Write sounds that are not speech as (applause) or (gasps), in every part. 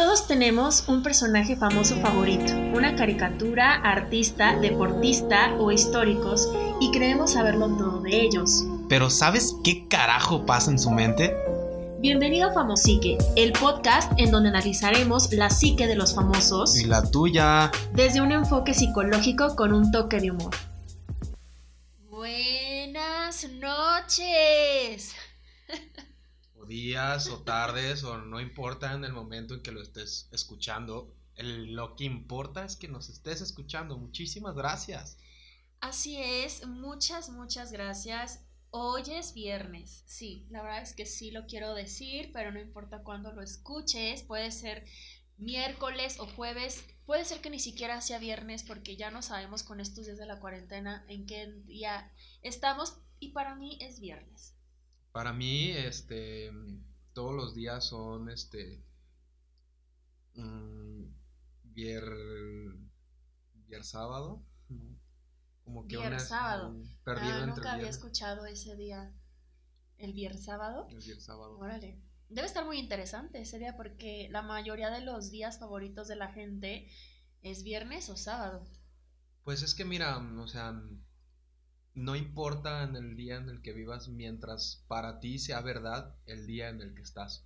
Todos tenemos un personaje famoso favorito, una caricatura, artista, deportista o históricos y creemos saberlo todo de ellos. Pero ¿sabes qué carajo pasa en su mente? Bienvenido a Famosique, el podcast en donde analizaremos la psique de los famosos Y la tuya. desde un enfoque psicológico con un toque de humor. Buenas noches. Días, o tardes, o no importa en el momento en que lo estés escuchando. Lo que importa es que nos estés escuchando. Muchísimas gracias. Así es, muchas, muchas gracias. Hoy es viernes, sí, la verdad es que sí lo quiero decir, pero no importa cuándo lo escuches, puede ser miércoles o jueves, puede ser que ni siquiera sea viernes porque ya no sabemos con estos días de la cuarentena en qué día estamos y para mí es viernes. Para mí, este, todos los días son, este, mm, vier, vier sábado, ¿no? como que Vier una- sábado. mm, perdido Ah, entre nunca había escuchado ese día, el viernes sábado. el vier sábado. Órale. Debe estar muy interesante ese día porque la mayoría de los días favoritos de la gente es viernes o sábado. Pues es que mira, o sea, no importa en el día en el que vivas mientras para ti sea verdad el día en el que estás.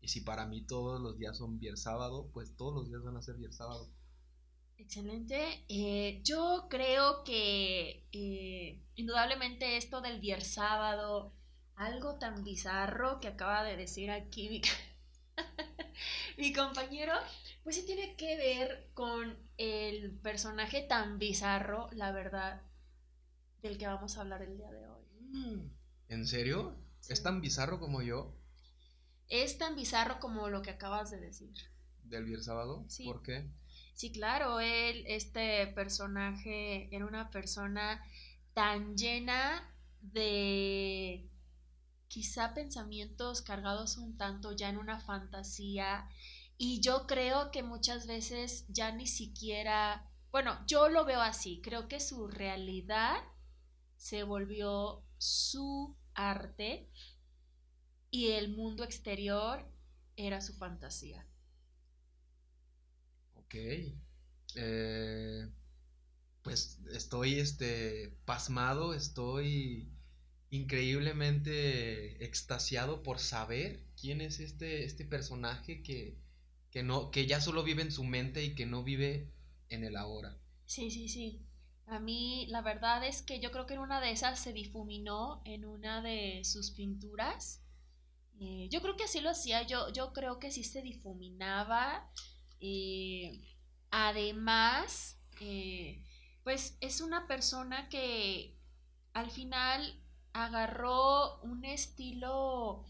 Y si para mí todos los días son viernes sábado, pues todos los días van a ser viernes sábado. Excelente. Eh, yo creo que eh, indudablemente esto del viernes sábado, algo tan bizarro que acaba de decir aquí mi, (laughs) mi compañero, pues sí tiene que ver con el personaje tan bizarro, la verdad, del que vamos a hablar el día de hoy. ¿En serio? ¿Es tan bizarro como yo Es tan bizarro como lo que acabas de decir. del viernes sábado? Sí. ¿Por qué? Sí, claro, él, este personaje, era una persona tan llena de quizá pensamientos cargados un tanto ya en una fantasía y yo creo que muchas veces ya ni siquiera, bueno, yo lo veo así, creo que su realidad se volvió su arte y el mundo exterior era su fantasía. Ok. Eh, pues estoy este pasmado, estoy increíblemente extasiado por saber quién es este, este personaje que, que no, que ya solo vive en su mente y que no vive en el ahora. Sí, sí, sí. A mí la verdad es que yo creo que en una de esas se difuminó en una de sus pinturas. Eh, yo creo que así lo hacía, yo, yo creo que sí se difuminaba. eh, además, eh, pues es una persona que al final agarró un estilo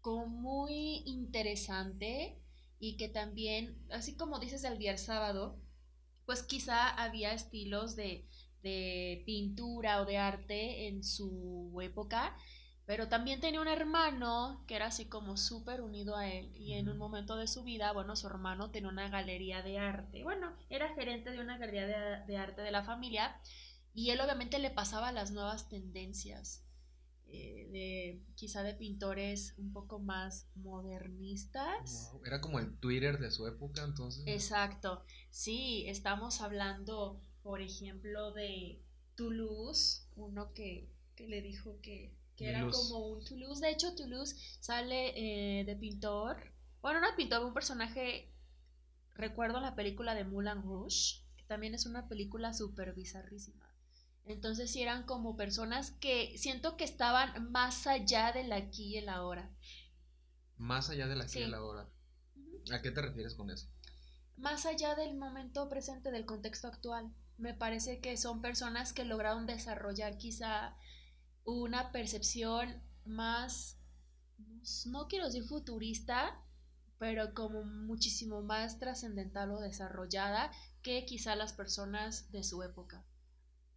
como muy interesante y que también, así como dices del viernes sábado, pues quizá había estilos de, de pintura o de arte en su época, pero también tenía un hermano que era así como súper unido a él y en un momento de su vida, bueno, su hermano tenía una galería de arte, bueno, era gerente de una galería de, de arte de la familia y él obviamente le pasaba las nuevas tendencias. Eh, de quizá de pintores un poco más modernistas. Wow, Era como el Twitter de su época, entonces. Exacto. Sí, estamos hablando, por ejemplo, de Toulouse, uno que, que le dijo que, que era como un Toulouse. De hecho, Toulouse sale eh, de pintor. Bueno, no de pintor, un personaje. Recuerdo la película de Moulin Rouge, que también es una película súper bizarrísima. Entonces, sí eran como personas que siento que estaban más allá del aquí y el ahora. Más allá de la aquí Sí. y la hora. Ujú. ¿A qué te refieres con eso? más allá del momento presente, del contexto actual. Me parece que son personas que lograron desarrollar quizá una percepción más, no quiero decir futurista, pero como muchísimo más trascendental o desarrollada que quizá las personas de su época.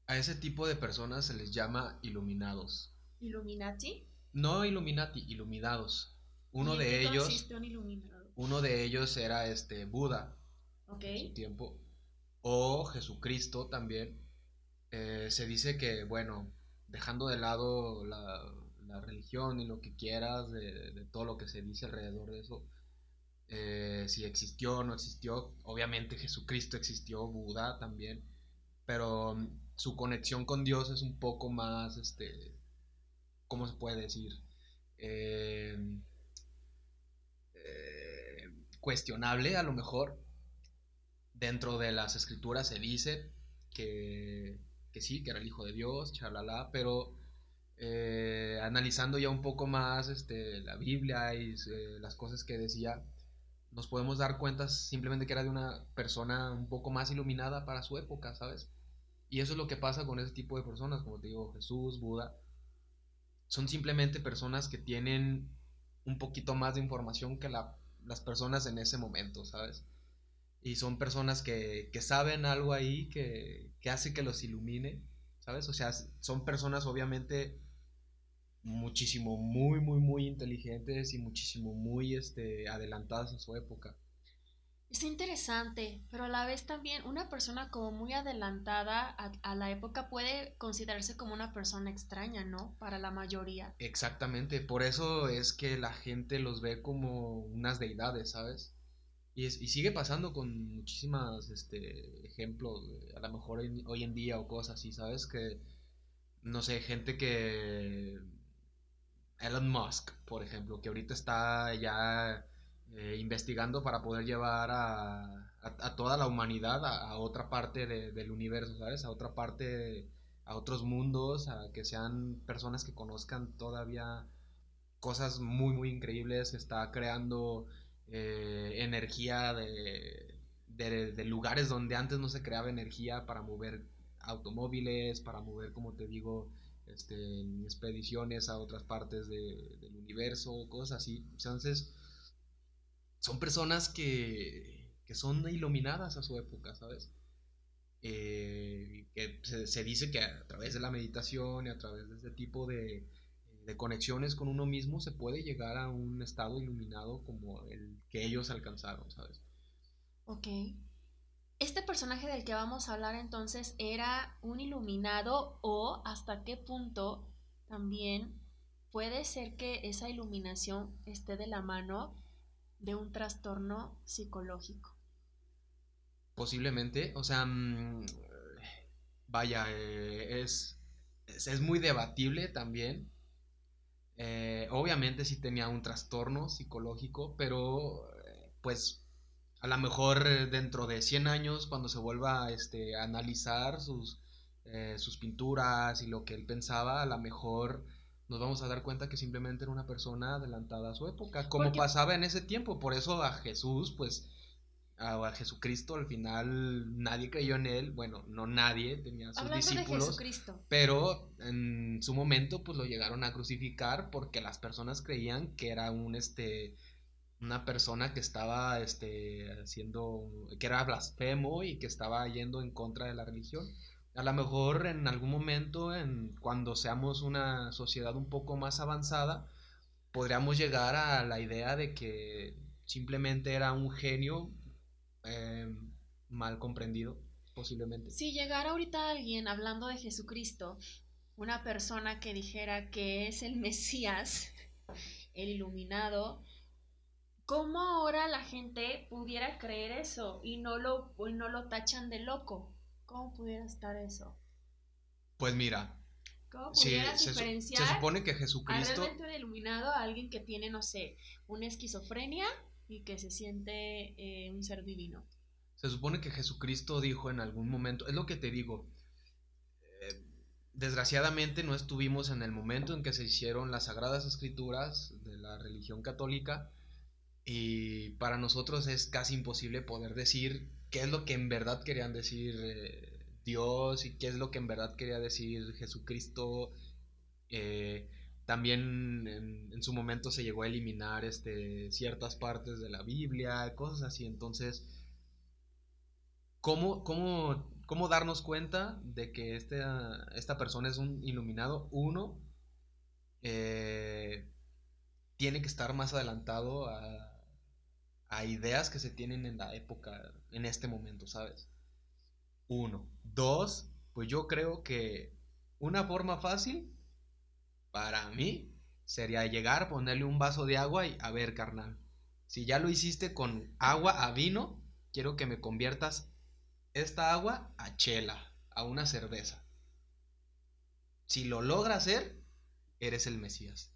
A ese tipo de personas se les llama iluminados. Illuminati. No Illuminati, iluminados. Uno ¿Y en de ellos, un uno de ellos era este Buda Ok. en su tiempo. O Jesucristo también. Eh, se dice que, bueno, dejando de lado la, la religión y lo que quieras, de, de todo lo que se dice alrededor de eso, eh, si existió o no existió. Obviamente Jesucristo existió, Buda también, pero mm, su conexión con Dios es un poco más, este, ¿cómo se puede decir? Eh, eh, cuestionable a lo mejor. Dentro de las escrituras se dice que, que sí, que era el Hijo de Dios, chalala, pero eh, analizando ya un poco más este, la Biblia y las cosas que decía, nos podemos dar cuenta simplemente que era de una persona un poco más iluminada para su época, ¿sabes? Y eso es lo que pasa con ese tipo de personas, como te digo, Jesús, Buda. Son simplemente personas que tienen un poquito más de información que las personas en ese momento, ¿sabes? Y son personas que, saben algo ahí que, que, hace que los ilumine, ¿sabes? O sea, son personas obviamente muchísimo, muy, muy, muy inteligentes y muchísimo, muy este, adelantadas a su época. Es interesante, pero a la vez también una persona como muy adelantada a, la época puede considerarse como una persona extraña, ¿no? Para la mayoría. Exactamente, por eso es que la gente los ve como unas deidades, ¿sabes? Y, y sigue pasando con muchísimas este, ejemplos, a lo mejor hoy en día o cosas así, ¿sabes? Que, no sé, gente que... Elon Musk, por ejemplo, que ahorita está ya eh, investigando para poder llevar a, toda la humanidad a, otra parte del universo, ¿sabes? A otra parte, a otros mundos, a que sean personas que conozcan todavía cosas muy, muy increíbles, está creando eh, energía de, de, lugares donde antes no se creaba energía para mover automóviles, para mover, como te digo, este, expediciones a otras partes del universo, cosas así. Entonces, son personas que, que son iluminadas a su época, ¿sabes? Eh, que se, dice que a través de la meditación y a través de este tipo de, de, conexiones con uno mismo se puede llegar a un estado iluminado como el que ellos alcanzaron, ¿sabes? Ok. Este personaje del que vamos a hablar entonces era un iluminado o hasta qué punto también puede ser que esa iluminación esté de la mano de un trastorno psicológico. Posiblemente, o sea, mm, vaya, eh, es, es, muy debatible también. Eh, obviamente sí tenía un trastorno psicológico, pero pues a lo mejor dentro de 100 años, cuando se vuelva este, a analizar sus, eh, sus pinturas y lo que él pensaba, a lo mejor nos vamos a dar cuenta que simplemente era una persona adelantada a su época, como pasaba en ese tiempo. Por eso a Jesús, pues, a, Jesucristo al final nadie creyó en él. Bueno, no nadie, tenía sus discípulos. Pero en su momento, pues lo llegaron a crucificar porque las personas creían que era un este una persona que estaba este haciendo que era blasfemo y que estaba yendo en contra de la religión a lo mejor en algún momento, en, cuando seamos una sociedad un poco más avanzada, podríamos llegar a la idea de que simplemente era un genio eh, mal comprendido, posiblemente. Si llegara ahorita alguien hablando de Jesucristo, una persona que dijera que es el (laughs) Mesías, el iluminado, ¿cómo ahora la gente pudiera creer eso y no lo, y no lo tachan de loco? ¿Cómo pudiera estar eso? Pues mira. ¿Cómo pudieras diferenciar se, supone que Jesucristo. A realmente un iluminado a alguien que tiene, no sé, una esquizofrenia y que se siente eh, un ser divino. Se supone que Jesucristo dijo en algún momento, es lo que te digo, eh, desgraciadamente no estuvimos en el momento en que se hicieron las sagradas escrituras de la religión católica y para nosotros es casi imposible poder decir qué es lo que en verdad querían decir eh, Dios y qué es lo que en verdad quería decir Jesucristo. Eh, también en, su momento se llegó a eliminar este, ciertas partes de la Biblia, cosas así. Entonces, ¿cómo, cómo, cómo darnos cuenta de que este, esta persona es un iluminado? Uno, eh, tiene que estar más adelantado a, a ideas que se tienen en la época, en este momento, ¿sabes? Uno. Dos, pues yo creo que una forma fácil para mí sería llegar, ponerle un vaso de agua y a ver, carnal, Si ya lo hiciste con agua a vino, quiero que me conviertas esta agua a chela, a una cerveza. Si lo logra hacer, eres el Mesías.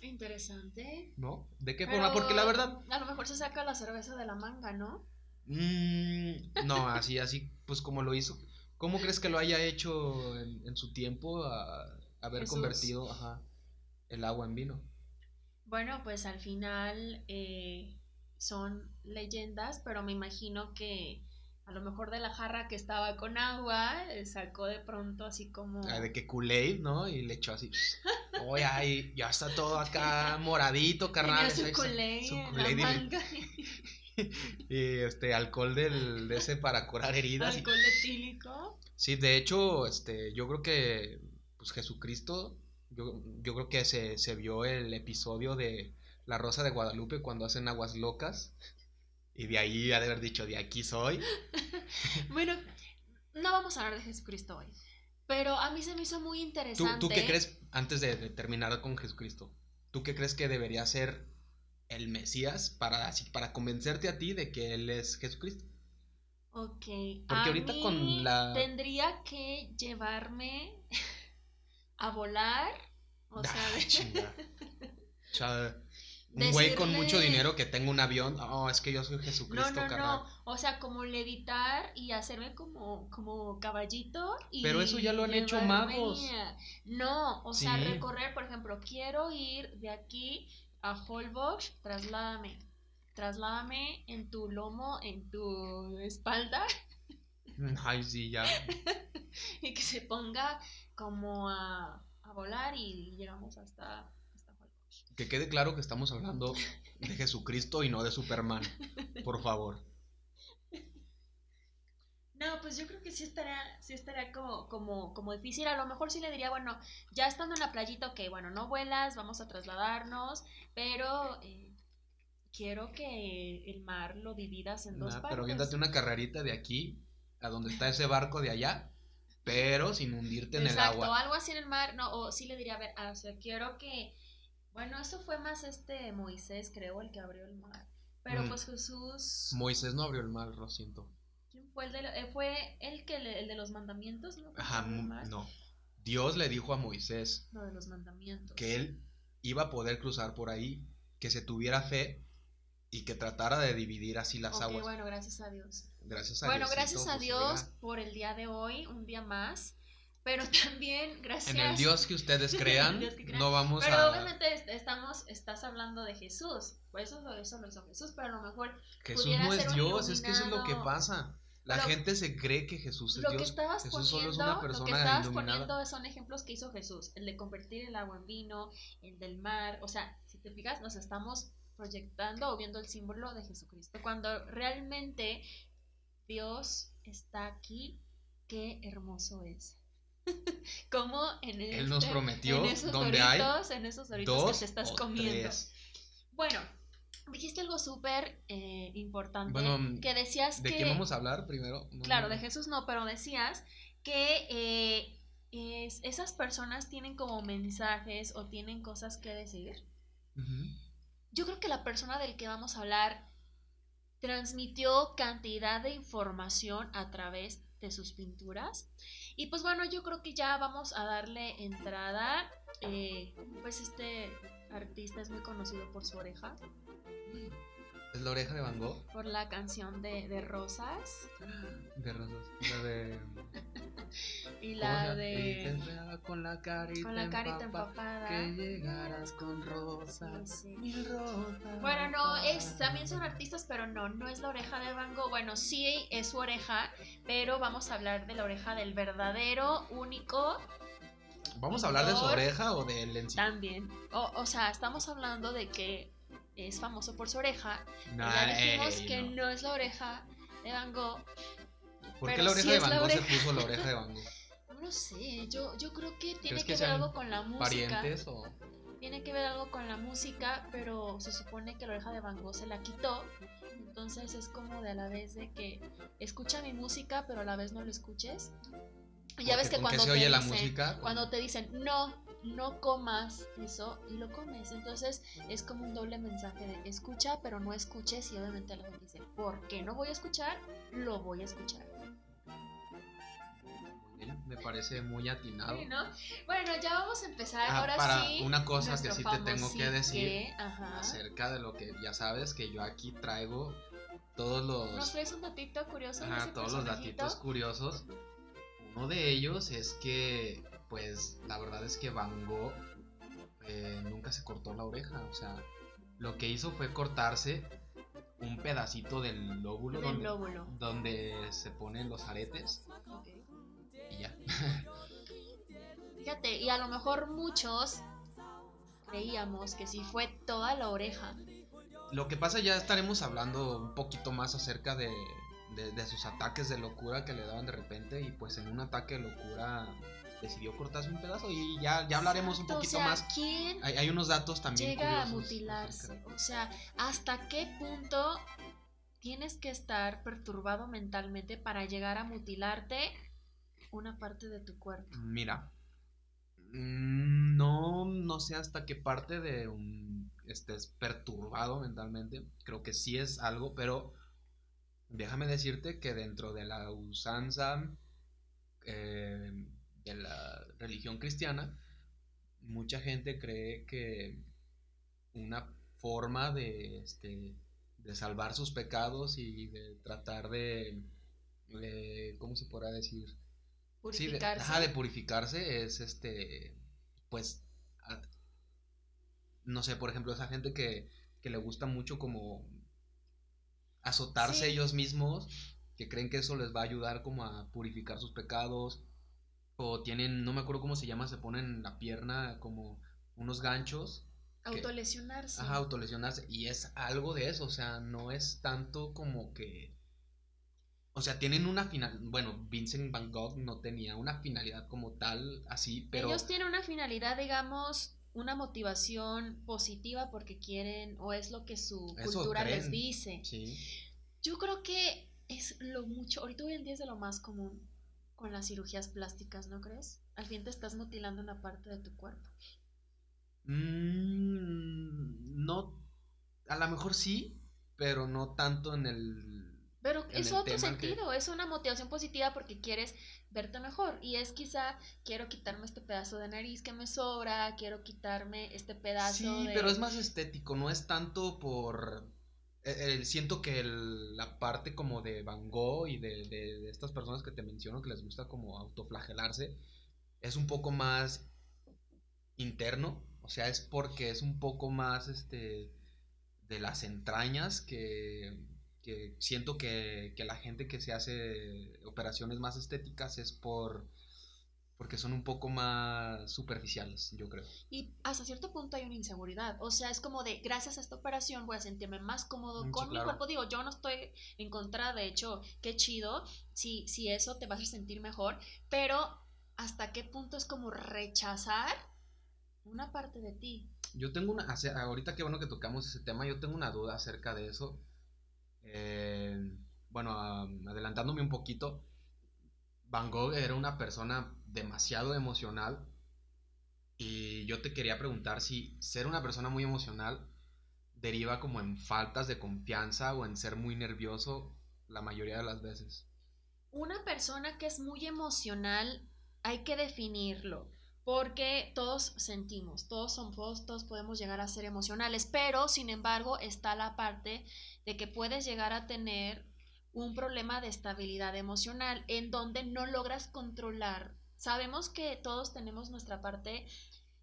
Interesante. ¿No? ¿De qué Pero forma? Porque la verdad... A lo mejor se saca la cerveza de la manga, ¿no? Mm, no, así, así, pues como lo hizo. ¿Cómo crees que lo haya hecho en, en su tiempo a haber Jesús. convertido ajá, el agua en vino? Bueno, pues al final eh, son leyendas, pero me imagino que a lo mejor de la jarra que estaba con agua, eh, sacó de pronto así como... Ah, De que Kool-Aid, ¿no? Y le echó así. Oye, ay, ya está todo acá moradito, carnal. Su Kool-Aid (laughs) y este alcohol del, de ese para curar heridas. alcohol etílico. Sí, de hecho, este, yo creo que pues Jesucristo, yo, yo creo que se, se vio el episodio de La Rosa de Guadalupe cuando hacen aguas locas. Y de ahí ha de haber dicho, de aquí soy. (laughs) Bueno, no vamos a hablar de Jesucristo hoy, pero a mí se me hizo muy ¿Tú, interesante. tú qué crees, antes de, de terminar con Jesucristo, tú qué crees que debería ser el Mesías para, así, para convencerte a ti de que Él es Jesucristo? Ok. Porque a ahorita mí con la- Tendría que llevarme a volar. O sea, Ah, de- chinga. (laughs) O sea, un güey con mucho dinero que tenga un avión. Oh, es que yo soy no, Jesucristo, no, carnal. no. O sea, como levitar y hacerme como, como caballito. Y Pero eso ya lo han hecho magos. a- No, o sea, recorrer, por ejemplo, quiero ir de aquí a Holbox, trasládame. Trasládame en tu lomo, en tu espalda (laughs) Ay, sí, ya. (laughs) y que se ponga como a, a volar y llegamos hasta, hasta Holbox. Que quede claro que estamos hablando de Jesucristo y no de Superman. Por favor. No, pues yo creo que sí estaría, sí estaría como, como, como difícil. A lo mejor sí le diría, bueno, ya estando en la playita, ok, bueno, no vuelas, vamos a trasladarnos, pero eh, quiero que el mar lo dividas en dos partes. pero viéndote una carrerita de aquí a donde está ese barco de allá, pero sin hundirte en Exacto, el agua. algo así en el mar, no, o sí le diría, a ver, o sea, quiero que, bueno, eso fue más este Moisés, creo, el que abrió el mar. Pero Mm. pues Jesús, Moisés no abrió el mar, lo siento. ¿Quién fue el de, eh, fue el que le- el de los mandamientos, ¿no? Ajá, ¿Abrió el mu- mar? no. Dios le dijo a Moisés Lo de los mandamientos. que él iba a poder cruzar por ahí, que se tuviera fe y que tratara de dividir así las aguas. bueno, gracias a Dios. Gracias a Bueno, gracias a pues, Dios por el día de hoy, un día más. Pero (laughs) también gracias. En el Dios que ustedes (laughs) crean, Dios que crean. no vamos Pero a... obviamente est- estamos, estás hablando de Jesús. Por eso, eso lo hizo Jesús, pero a lo mejor Jesús no es Dios, es que eso es lo que pasa. La gente se cree que Jesús es lo que Dios. estabas Jesús solo es una lo que persona estabas iluminada. poniendo son ejemplos que hizo Jesús, el de convertir el agua en vino, el del mar, o sea, si te fijas, nos estamos proyectando o viendo el símbolo de Jesucristo, cuando realmente Dios está aquí, qué hermoso es. (laughs) Como en Él nos este- prometió en esos donde hay en esos doritos Dos que te estás comiendo. tres. Bueno, dijiste algo súper eh, importante, Bueno, que decías ¿De que... qué vamos a hablar primero? No, Claro, no. de Jesús no, pero decías que eh, es- esas personas tienen como mensajes o tienen cosas que decir. Yo creo que la persona del que vamos a hablar transmitió cantidad de información a través de sus pinturas. Y pues bueno, yo creo que ya vamos a darle entrada. Eh, pues este artista es muy conocido por su oreja, ¿Es la oreja de Van Gogh? por la canción de, de Rosas De rosas. La de... (laughs) y ¿cómo se la? Y de... con la carita, Con la carita empapa, empapada. Que llegarás con rosas. Sí. Mil rosas. Bueno, no, es, también son artistas, pero no, no es la oreja de Van Gogh. Bueno, sí es su oreja, pero vamos a hablar de la oreja del verdadero, único, ¿Vamos a hablar de su oreja o de él en sí? también. O, o sea, estamos hablando de que es famoso por su oreja. Nah, ya dijimos ey, que no. no. es la oreja de Van Gogh. ¿Por qué la oreja sí de Van Gogh se puso la oreja de Van Gogh? (laughs) No lo sé, yo, yo creo que tiene ¿Crees que, que ver algo con la música. ¿Parientes o...? Tiene que ver algo con la música, pero se supone que la oreja de Van Gogh se la quitó. Entonces es como de a la vez de que escucha mi música, pero a la vez no lo escuches. Y ya ves que ¿con qué cuando te dicen, cuando te dicen no, no comas eso y lo comes. Entonces es como un doble mensaje de escucha, pero no escuches y obviamente la gente dice, ¿por qué no voy a escuchar? Lo voy a escuchar. me parece muy atinado. Bueno, ya vamos a empezar. Ah, Ahora para sí. una cosa que sí te tengo que decir acerca de lo que ya sabes que yo aquí traigo todos los. ¿Nos traes un datito curioso? Ajá, todos los datitos curiosos. Uno de ellos es que pues la verdad es que Van Gogh eh, nunca se cortó la oreja, o sea, lo que hizo fue cortarse un pedacito del lóbulo, donde, se ponen los aretes y ya. Fíjate, y a lo mejor muchos creíamos que si fue toda la oreja. Lo que pasa ya estaremos hablando un poquito más acerca de, de sus ataques de locura que le daban de repente y pues en un ataque de locura decidió cortarse un pedazo y ya, ya hablaremos un poquito más. ¿quién hay, unos datos también. Llega a mutilarse. O sea, ¿hasta qué punto tienes que estar perturbado mentalmente para llegar a mutilarte una parte de tu cuerpo? Mira, mm, no, no sé hasta qué parte de un estés perturbado mentalmente. Creo que sí es algo, pero déjame decirte que dentro de la usanza eh, de la religión cristiana, mucha gente cree que una forma de, este, de salvar sus pecados y de tratar de, ¿cómo se podrá decir? Purificarse. Sí, de, de purificarse es este, pues, no sé, por ejemplo, esa gente que, que le gusta mucho como azotarse ellos mismos, que creen que eso les va a ayudar como a purificar sus pecados o tienen, no me acuerdo cómo se llama, se ponen en la pierna como unos ganchos. Autolesionarse. ajá, autolesionarse. Y es algo de eso, o sea, no es tanto como que... O sea, tienen una final... Bueno, Vincent Van Gogh no tenía una finalidad como tal, así, pero... Ellos tienen una finalidad, digamos, una motivación positiva porque quieren, o es lo que su cultura les dice. Sí. Yo creo que es lo mucho, ahorita hoy en día es de lo más común con las cirugías plásticas, ¿no crees? Al fin te estás mutilando una parte de tu cuerpo. Mm, no, a lo mejor sí, pero no tanto en el... Pero es otro sentido, es una motivación positiva porque quieres verte mejor y es quizá quiero quitarme este pedazo de nariz que me sobra, quiero quitarme este pedazo sí, pero es más estético, no es tanto por eh, siento que la parte como de Van Gogh y de, estas personas que te menciono que les gusta como autoflagelarse es un poco más interno, o sea, es porque es un poco más este de las entrañas que, siento que la gente que se hace operaciones más estéticas es por porque son un poco más superficiales, yo creo. Y hasta cierto punto hay una inseguridad, o sea, es como de, gracias a esta operación voy a sentirme más cómodo mm, con mi cuerpo, digo, yo no estoy en contra, de hecho, qué chido, si, si eso te vas a sentir mejor, pero hasta qué punto es como rechazar una parte de ti. Yo tengo una, ahorita qué bueno que tocamos ese tema, yo tengo una duda acerca de eso. Eh, bueno, adelantándome un poquito, Van Gogh era una persona demasiado emocional y yo te quería preguntar si ser una persona muy emocional deriva como en faltas de confianza o en ser muy nervioso la mayoría de las veces. Una persona que es muy emocional hay que definirlo. Porque todos sentimos, todos somos, todos podemos llegar a ser emocionales, pero sin embargo está la parte de que puedes llegar a tener un problema de estabilidad emocional en donde no logras controlar Sabemos que todos tenemos nuestra parte,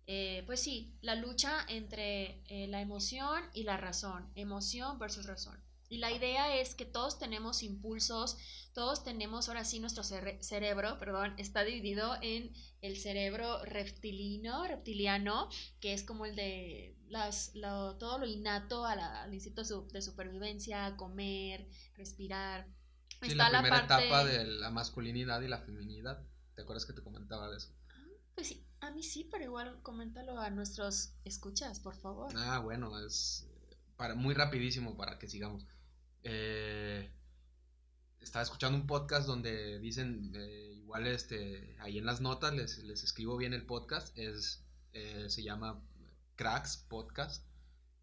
eh, pues sí, la lucha entre eh, la emoción y la razón, emoción versus razón. Y la idea es que todos tenemos impulsos, todos tenemos, ahora sí, nuestro cerebro, perdón, está dividido en el cerebro reptilino, reptiliano, que es como el de las, todo lo innato al instinto de supervivencia, comer, respirar. Sí, la primera etapa de la masculinidad y la feminidad. ¿Te acuerdas que te comentaba de eso? Pues sí, a mí sí, pero igual coméntalo a nuestros escuchas, por favor. Ah, bueno, es para, muy rapidísimo para que sigamos. Eh, estaba escuchando un podcast donde dicen, eh, igual este, ahí en las notas les, les escribo bien el podcast, es eh, se llama Cracks Podcast.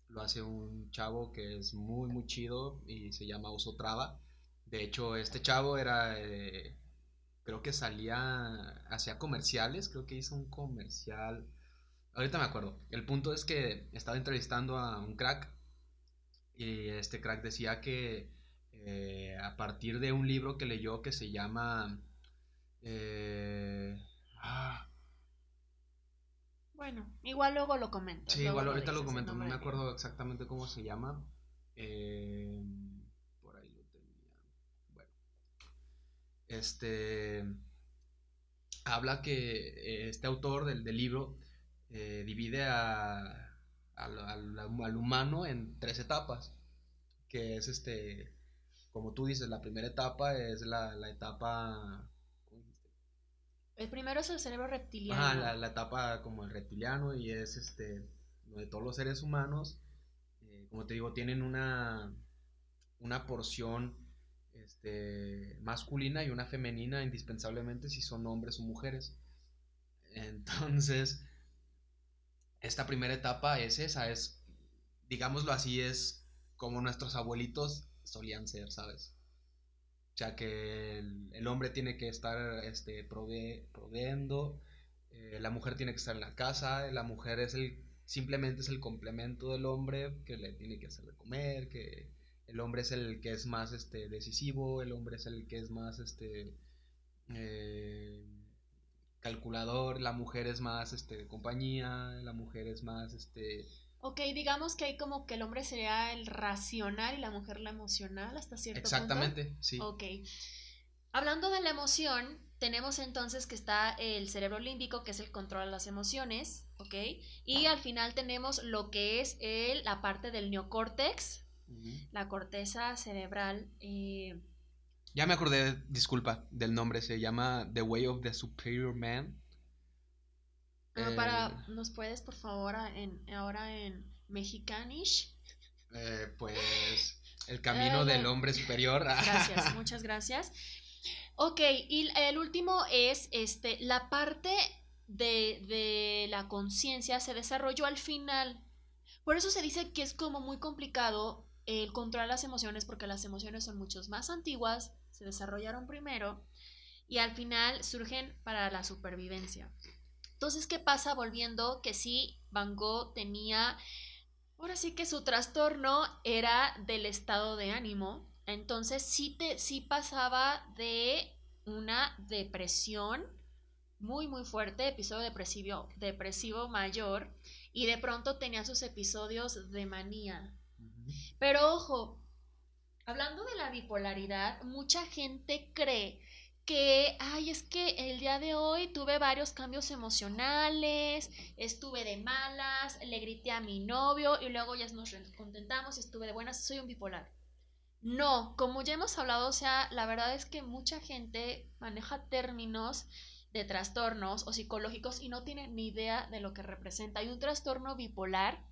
Lo hace un chavo que es muy, muy chido y se llama Uso Traba. De hecho, este chavo era, eh, creo que salía, hacía comerciales, creo que hizo un comercial. Ahorita me acuerdo. El punto es que estaba entrevistando a un crack y este crack decía que eh, a partir de un libro que leyó que se llama... ah, bueno, igual luego lo comento. Sí, igual ahorita lo, comento, no me acuerdo exactamente cómo se llama. Eh, por ahí lo tenía. Bueno. Este. Habla que eh, este autor del, libro eh, divide a, al, humano en tres etapas. Que es este. Como tú dices, la primera etapa es la, la etapa el primero es el cerebro reptiliano. Ah, la, la, etapa como el reptiliano y es este, de todos los seres humanos, eh, como te digo, tienen una, una porción este, masculina y una femenina indispensablemente si son hombres o mujeres. Entonces, esta primera etapa es esa, es, digámoslo así, es como nuestros abuelitos solían ser, ¿sabes? Sea que el, hombre tiene que estar este, eh, la mujer tiene que estar en la casa, la mujer es el, simplemente es el complemento del hombre que le tiene que hacer de comer, que el hombre es el que es más este, decisivo, el hombre es el que es más este, eh, calculador, la mujer es más este, compañía, la mujer es más este, Ok, digamos que hay como que el hombre sería el racional y la mujer la emocional hasta cierto Exactamente, punto. sí. Ok. Hablando de la emoción, tenemos entonces que está el cerebro límbico, que es el control de las emociones, ¿ok? Y al final tenemos lo que es el, la parte del neocórtex, la corteza cerebral. Eh, ya me acordé, disculpa, del nombre, se llama The Way of the Superior Man para, eh, ¿nos puedes por favor en, ahora en mexicanish? Eh, pues el camino del hombre superior. (laughs) Gracias, muchas gracias. Ok, y el último es este, la parte de, de la conciencia se desarrolló al final. Por eso se dice que es como muy complicado el controlar las emociones porque las emociones son muchos más antiguas, se desarrollaron primero y al final surgen para la supervivencia. Entonces, ¿qué pasa? Volviendo que sí, Van Gogh tenía, ahora sí que su trastorno era del estado de ánimo. Entonces, sí, te, sí pasaba de una depresión muy, muy fuerte, episodio depresivo, depresivo mayor, y de pronto tenía sus episodios de manía. Pero ojo, hablando de la bipolaridad, mucha gente cree que, ay, es que el día de hoy tuve varios cambios emocionales, estuve de malas, le grité a mi novio y luego ya nos contentamos, estuve de buenas, soy un bipolar. No, como ya hemos hablado, o sea, la verdad es que mucha gente maneja términos de trastornos o psicológicos y no tiene ni idea de lo que representa. Hay un trastorno bipolar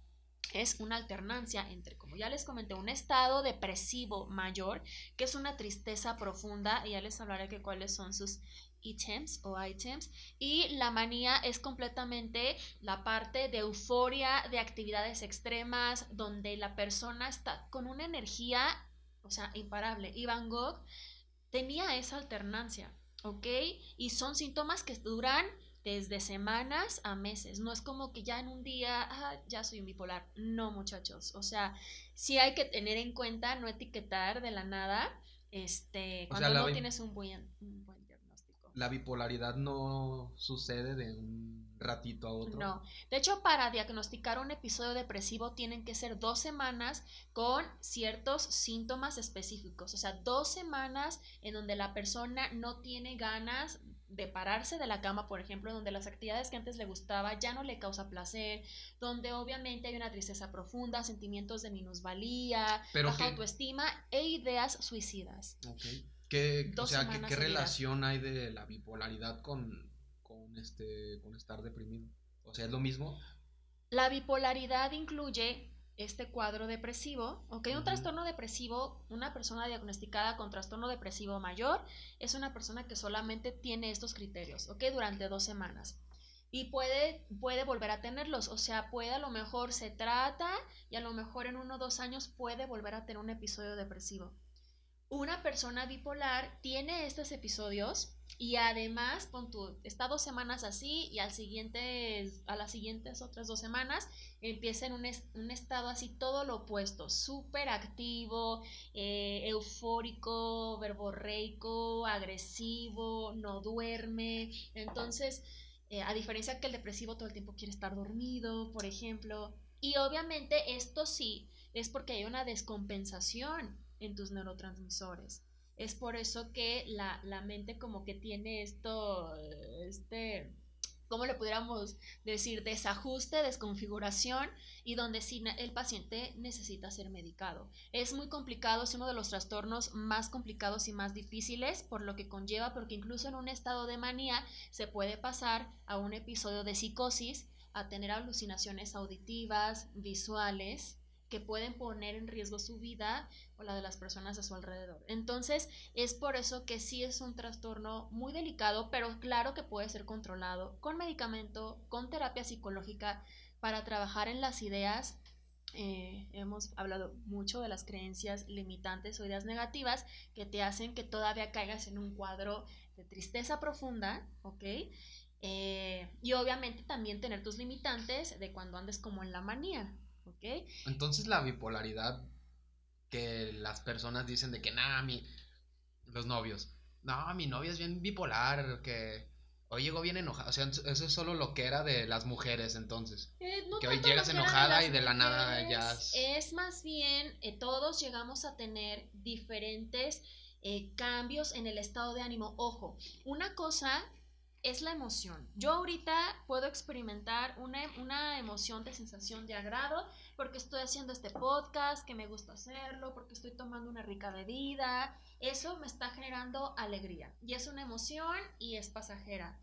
es una alternancia entre, como ya les comenté, un estado depresivo mayor, que es una tristeza profunda, y ya les hablaré de cuáles son sus ítems o items, y la manía es completamente la parte de euforia, de actividades extremas, donde la persona está con una energía, o sea, imparable. Y Van Gogh tenía esa alternancia, ¿ok? Y son síntomas que duran desde semanas a meses. No es como que ya en un día, ah, ya soy un bipolar. No, muchachos. O sea, sí hay que tener en cuenta no etiquetar de la nada este, cuando no tienes un buen, un buen diagnóstico. La bipolaridad no sucede de un ratito a otro. No, de hecho para diagnosticar un episodio depresivo tienen que ser dos semanas con ciertos síntomas específicos, o sea, dos semanas en donde la persona no tiene ganas de pararse de la cama, por ejemplo, donde las actividades que antes le gustaba ya no le causa placer, donde obviamente hay una tristeza profunda, sentimientos de minusvalía, baja autoestima e ideas suicidas. ¿Qué, o sea, ¿qué, relación hay de la bipolaridad con, con, este, con estar deprimido? O sea, ¿es lo mismo? La bipolaridad incluye este cuadro depresivo, ok, un trastorno depresivo, una persona diagnosticada con trastorno depresivo mayor es una persona que solamente tiene estos criterios, ok, durante dos semanas. y puede, puede volver a tenerlos. O sea, puede a lo mejor se trata y a lo mejor en uno o dos años puede volver a tener un episodio depresivo. Una persona bipolar tiene estos episodios y además, está dos semanas así y al siguiente, a las siguientes otras dos semanas empieza en un, un estado así todo lo opuesto, súper activo, eh, eufórico, verborreico, agresivo, no duerme. Entonces, eh, a diferencia que el depresivo todo el tiempo quiere estar dormido, por ejemplo. Y obviamente esto sí es porque hay una descompensación en tus neurotransmisores. Es por eso que la, la mente como que tiene esto, este, ¿cómo le pudiéramos decir? Desajuste, desconfiguración y donde el paciente necesita ser medicado. Es muy complicado, es uno de los trastornos más complicados y más difíciles por lo que conlleva, porque incluso en un estado de manía se puede pasar a un episodio de psicosis, a tener alucinaciones auditivas, visuales, que pueden poner en riesgo su vida o la de las personas a su alrededor. Entonces, es por eso que sí es un trastorno muy delicado, pero claro que puede ser controlado con medicamento, con terapia psicológica, para trabajar en las ideas. Eh, hemos hablado mucho de las creencias limitantes o ideas negativas que te hacen que todavía caigas en un cuadro de tristeza profunda, ¿ok? Eh, y obviamente también tener tus limitantes de cuando andes como en la manía, entonces la bipolaridad que las personas dicen de que nada, mi los novios, no, mi novia es bien bipolar, que hoy llegó bien enojada, o sea, eso es solo lo que era de las mujeres entonces. Eh, que hoy llegas enojada y de la nada ya... Es más bien, eh, todos llegamos a tener diferentes eh, cambios en el estado de ánimo. Ojo, una cosa es la emoción. Yo ahorita puedo experimentar una, emoción de sensación de agrado porque estoy haciendo este podcast, que me gusta hacerlo, porque estoy tomando una rica bebida. Eso me está generando alegría y es una emoción y es pasajera.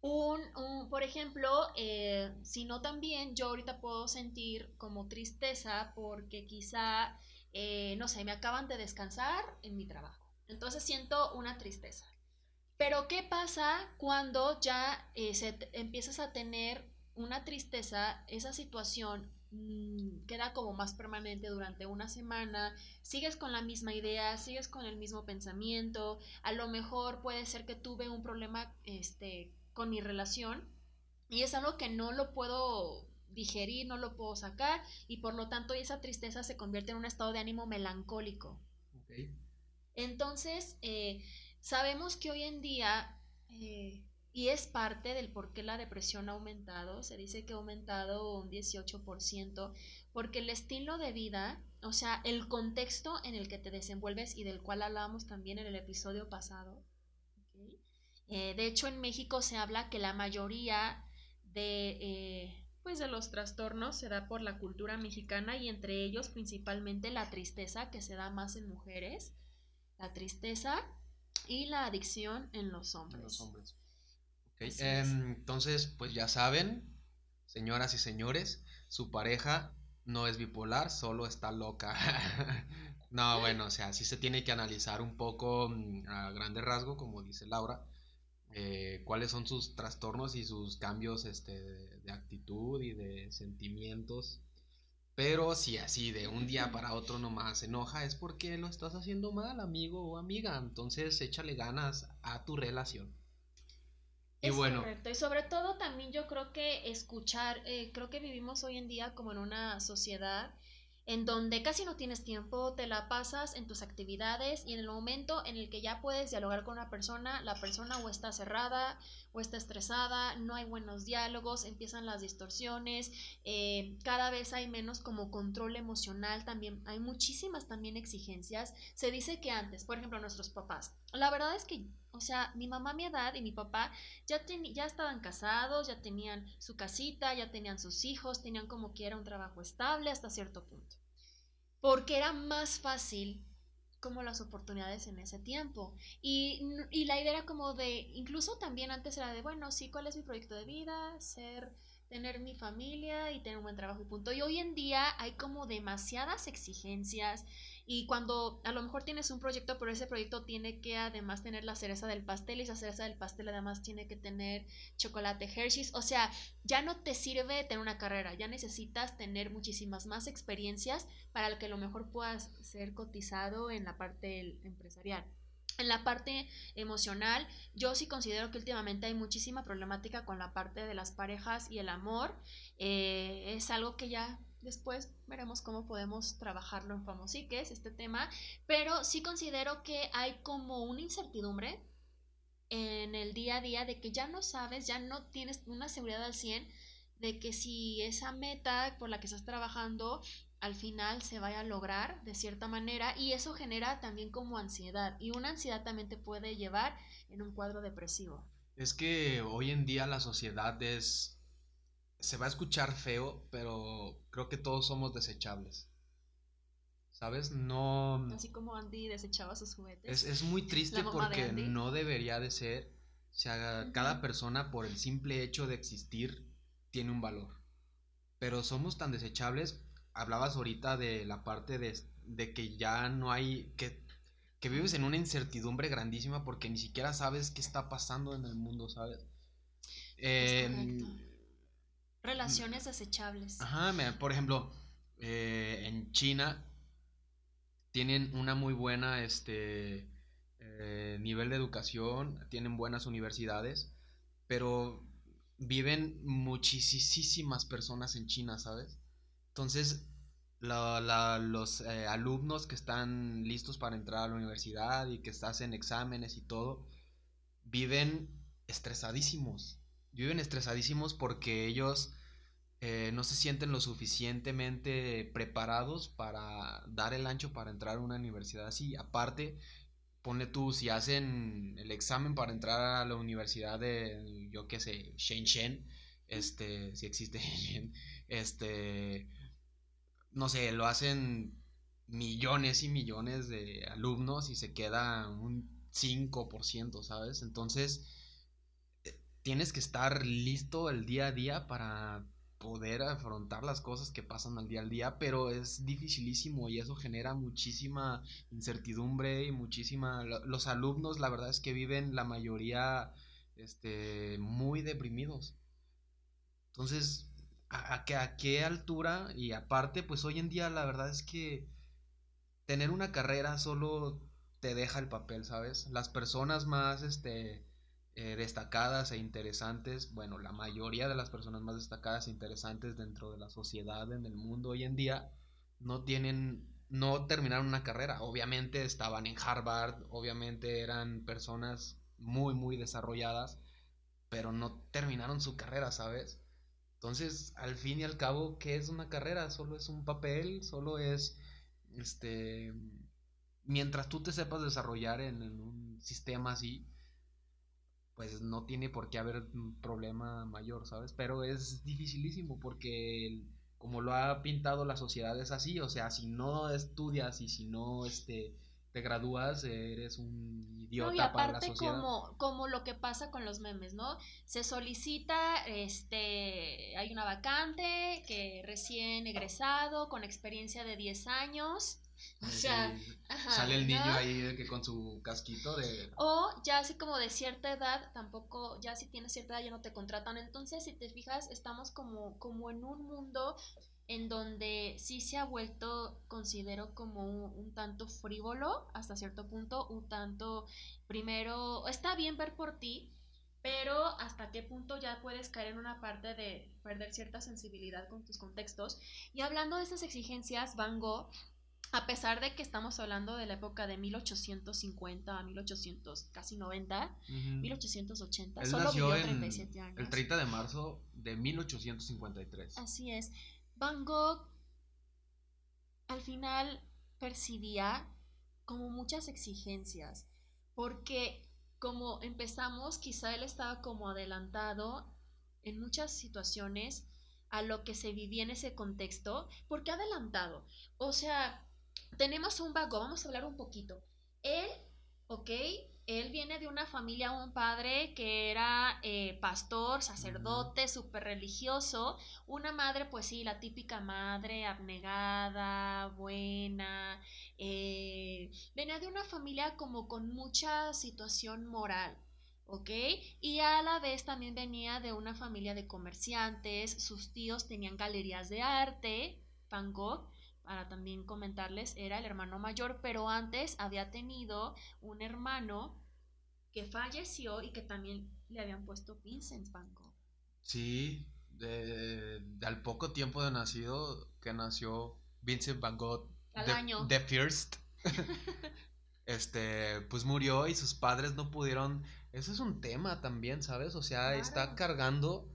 Un, por ejemplo, eh, si no también, yo ahorita puedo sentir como tristeza porque quizá, eh, no sé, me acaban de descansar en mi trabajo. Entonces siento una tristeza. Pero ¿qué pasa cuando ya eh, empiezas a tener una tristeza, esa situación mm, queda como más permanente durante una semana, sigues con la misma idea, sigues con el mismo pensamiento, a lo mejor puede ser que tuve un problema este, con mi relación y es algo que no lo puedo digerir, no lo puedo sacar y por lo tanto esa tristeza se convierte en un estado de ánimo melancólico. Entonces, eh, Sabemos que hoy en día, eh, y es parte del por qué la depresión ha aumentado, se dice que ha aumentado un 18%, porque el estilo de vida, o sea, el contexto en el que te desenvuelves y del cual hablábamos también en el episodio pasado. Eh, de hecho, en México se habla que la mayoría de, eh, pues de los trastornos se da por la cultura mexicana y entre ellos principalmente la tristeza que se da más en mujeres. La tristeza y la adicción en los hombres. los hombres. Em, entonces, pues ya saben, señoras y señores, su pareja no es bipolar, solo está loca. (laughs) no, bueno, o sea, sí se tiene que analizar un poco mm, a grande rasgo, como dice Laura, eh, cuáles son sus trastornos y sus cambios este, de actitud y de sentimientos pero si así de un día para otro nomás se enoja, es porque lo estás haciendo mal, amigo o amiga. Entonces échale ganas a tu relación. Y bueno. Correcto. Y sobre todo también yo creo que escuchar, eh, creo que vivimos hoy en día como en una sociedad en donde casi no tienes tiempo, te la pasas en tus actividades y en el momento en el que ya puedes dialogar con una persona, la persona o está cerrada o está estresada, no hay buenos diálogos, empiezan las distorsiones, eh, cada vez hay menos como control emocional, también hay muchísimas también exigencias. Se dice que antes, por ejemplo, nuestros papás, la verdad es que o sea, mi mamá a mi edad y mi papá ya, ya estaban casados, ya tenían su casita, ya tenían sus hijos, tenían como que era un trabajo estable hasta cierto punto. Porque era más fácil como las oportunidades en ese tiempo. Y, y, la idea era como de, incluso también antes era de, bueno, sí, ¿cuál es mi proyecto de vida? Ser tener mi familia y tener un buen trabajo y punto. Y hoy en día hay como demasiadas exigencias y cuando a lo mejor tienes un proyecto, pero ese proyecto tiene que además tener la cereza del pastel y esa cereza del pastel además tiene que tener chocolate Hershey's. O sea, ya no te sirve tener una carrera, ya necesitas tener muchísimas más experiencias para que a lo mejor puedas ser cotizado en la parte empresarial. En la parte emocional, yo sí considero que últimamente hay muchísima problemática con la parte de las parejas y el amor. Eh, es algo que ya después veremos cómo podemos trabajarlo en Famosiques, este tema. Pero sí considero que hay como una incertidumbre en el día a día de que ya no sabes, ya no tienes una seguridad al 100 de que si esa meta por la que estás trabajando al final se vaya a lograr de cierta manera y eso genera también como ansiedad y una ansiedad también te puede llevar en un cuadro depresivo. Es que hoy en día la sociedad es... Se va a escuchar feo, pero creo que todos somos desechables. ¿Sabes? No... Así como Andy desechaba sus juguetes. Es, muy triste porque no debería de ser. O sea, cada persona por el simple hecho de existir tiene un valor. Pero somos tan desechables hablabas ahorita de la parte de, que ya no hay, que, que, vives en una incertidumbre grandísima porque ni siquiera sabes qué está pasando en el mundo, ¿sabes? Em, Relaciones desechables. Ajá, por ejemplo, eh, en China tienen una muy buena este, eh, nivel de educación, tienen buenas universidades, pero viven muchísimas personas en China, ¿sabes? Entonces, los eh, alumnos que están listos para entrar a la universidad y que hacen exámenes y todo, viven estresadísimos. Viven estresadísimos porque ellos eh, no se sienten lo suficientemente preparados para dar el ancho para entrar a una universidad así. Aparte, ponle tú, si hacen el examen para entrar a la universidad de, yo qué sé, Shenzhen, este, si existe (laughs) este no sé, lo hacen millones y millones de alumnos y se queda un 5%, ¿sabes? Entonces, eh, tienes que estar listo el día a día para poder afrontar las cosas que pasan al día al día, pero es dificilísimo y eso genera muchísima incertidumbre y muchísima... Los alumnos, la verdad es que viven la mayoría este, muy deprimidos. Entonces, a, a, qué altura y aparte, pues hoy en día la verdad es que tener una carrera solo te deja el papel, ¿sabes? Las personas más este, eh, destacadas e interesantes, bueno, la mayoría de las personas más destacadas e interesantes dentro de la sociedad, en el mundo hoy en día, no tienen, no terminaron una carrera. Obviamente estaban en Harvard, obviamente eran personas muy, muy desarrolladas, pero no terminaron su carrera, ¿sabes? Entonces, al fin y al cabo, ¿qué es una carrera? Solo es un papel, solo es, este, mientras tú te sepas desarrollar en, un sistema así, pues no tiene por qué haber un problema mayor, ¿sabes? Pero es dificilísimo porque como lo ha pintado la sociedad es así, o sea, si no estudias y si no, este, te gradúas, eres un idiota y aparte, para la sociedad. Como, como lo que pasa con los memes, ¿no? Se solicita, este, hay una vacante que recién egresado, con experiencia de 10 años. (laughs) O sea, sale el niño ahí que con su casquito de... O ya así como de cierta edad, tampoco, ya si tienes cierta edad ya no te contratan. Entonces, si te fijas, estamos como, como en un mundo en donde sí se ha vuelto, considero como un, tanto frívolo hasta cierto punto, un tanto, primero, está bien ver por ti, pero hasta qué punto ya puedes caer en una parte de perder cierta sensibilidad con tus contextos. Y hablando de esas exigencias, Van Gogh, a pesar de que estamos hablando de la época de 1850 a 1800, casi 90, 1880, solo vivió 37 años. El 30 de marzo de 1853. Así es. Van Gogh al final percibía como muchas exigencias, porque como empezamos, quizá él estaba como adelantado en muchas situaciones a lo que se vivía en ese contexto. ¿Por qué adelantado? O sea, tenemos un Van Gogh, vamos a hablar un poquito. Él, ok, él viene de una familia, un padre que era eh, pastor, sacerdote, súper religioso, una madre, pues sí, la típica madre abnegada, buena, eh, venía de una familia como con mucha situación moral. ¿ok? Y a la vez también venía de una familia de comerciantes, sus tíos tenían galerías de arte, Van Gogh, para también comentarles, era el hermano mayor, pero antes había tenido un hermano que falleció y que también le habían puesto Vincent Van Gogh. Sí, de, al poco tiempo de nacido, que nació Vincent Van Gogh. Al the, año. The First. (laughs) este, pues murió y sus padres no pudieron. Eso es un tema también, ¿sabes? O sea, está cargando.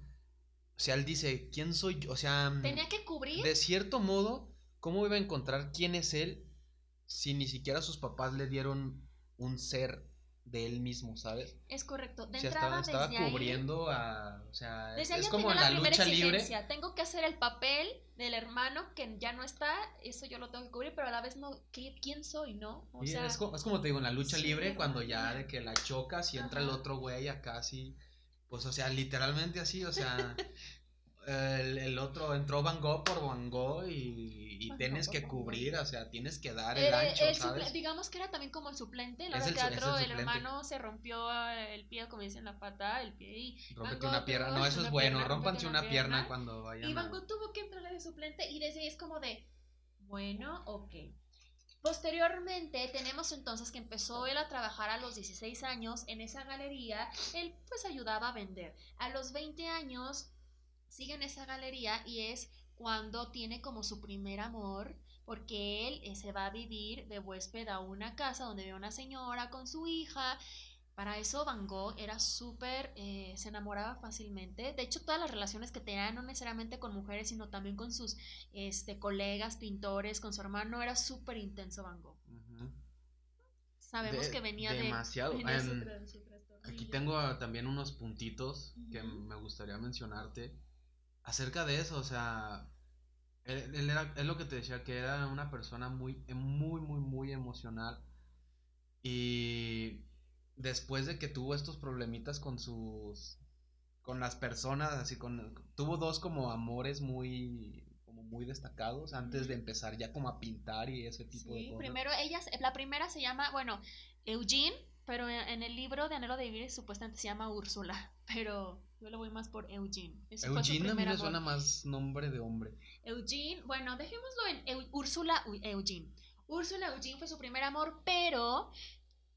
O sea, él dice, ¿quién soy yo? O sea, Tenía que cubrir. de cierto modo, ¿cómo iba a encontrar quién es él si ni siquiera sus papás le dieron un ser de él mismo, ¿sabes? Es correcto. De o sea, entrada, estaba, estaba desde ahí- cubriendo a. O sea, Desde es como la, primera lucha libre. Tengo que hacer el papel del hermano que ya no está, eso yo lo tengo que cubrir, pero a la vez no, ¿qué- ¿quién soy, no? O sea, es, como, es como te digo, en la lucha sí, libre, cuando ya de que la chocas y entra el otro güey acá así. Pues, o sea, literalmente así, o sea. (laughs) El, el otro entró Van Gogh por Van Gogh y, y Van tienes Gogh que cubrir, o sea, tienes que dar el ancho, el ¿sabes? digamos que era también como el suplente, el es el hermano se rompió el pie, como dicen la pata, el pie y Rómpete una pierna. No, eso es bueno, rómpete una pierna cuando vayan Y Van Gogh tuvo que entrarle de suplente y desde ahí es como de, bueno, ok. Posteriormente tenemos entonces que empezó él a trabajar a los 16 años en esa galería, él pues ayudaba a vender. A los 20 años sigue en esa galería y es cuando tiene como su primer amor, porque él eh, se va a vivir de huésped a una casa donde ve a una señora con su hija. Para eso Van Gogh era súper, eh, se enamoraba fácilmente. De hecho, todas las relaciones que tenía, no necesariamente con mujeres, sino también con sus este, colegas, pintores, con su hermano, era súper intenso Van Gogh. Ujú. Sabemos De- que venía de... demasiado. Em, tra- su trastornillo. Aquí tengo ah, también unos puntitos que me gustaría mencionarte acerca de eso, o sea, él, él era, es lo que te decía, que era una persona muy, eh, muy, muy, muy emocional y después de que tuvo estos problemitas con sus, con las personas, así con, tuvo dos como amores muy, como muy destacados antes de empezar ya como a pintar y ese tipo de Sí, cosas. primero ella, la primera se llama, bueno, Eugene, pero en, en el libro de Anhelo de Vivir supuestamente se llama Úrsula, (laughs) pero yo le voy más por Eugene. Su Eugene a mí me amor. suena más nombre de hombre. Eugene, bueno, dejémoslo en Eu- Úrsula Eugene. Úrsula Eugene fue su primer amor, pero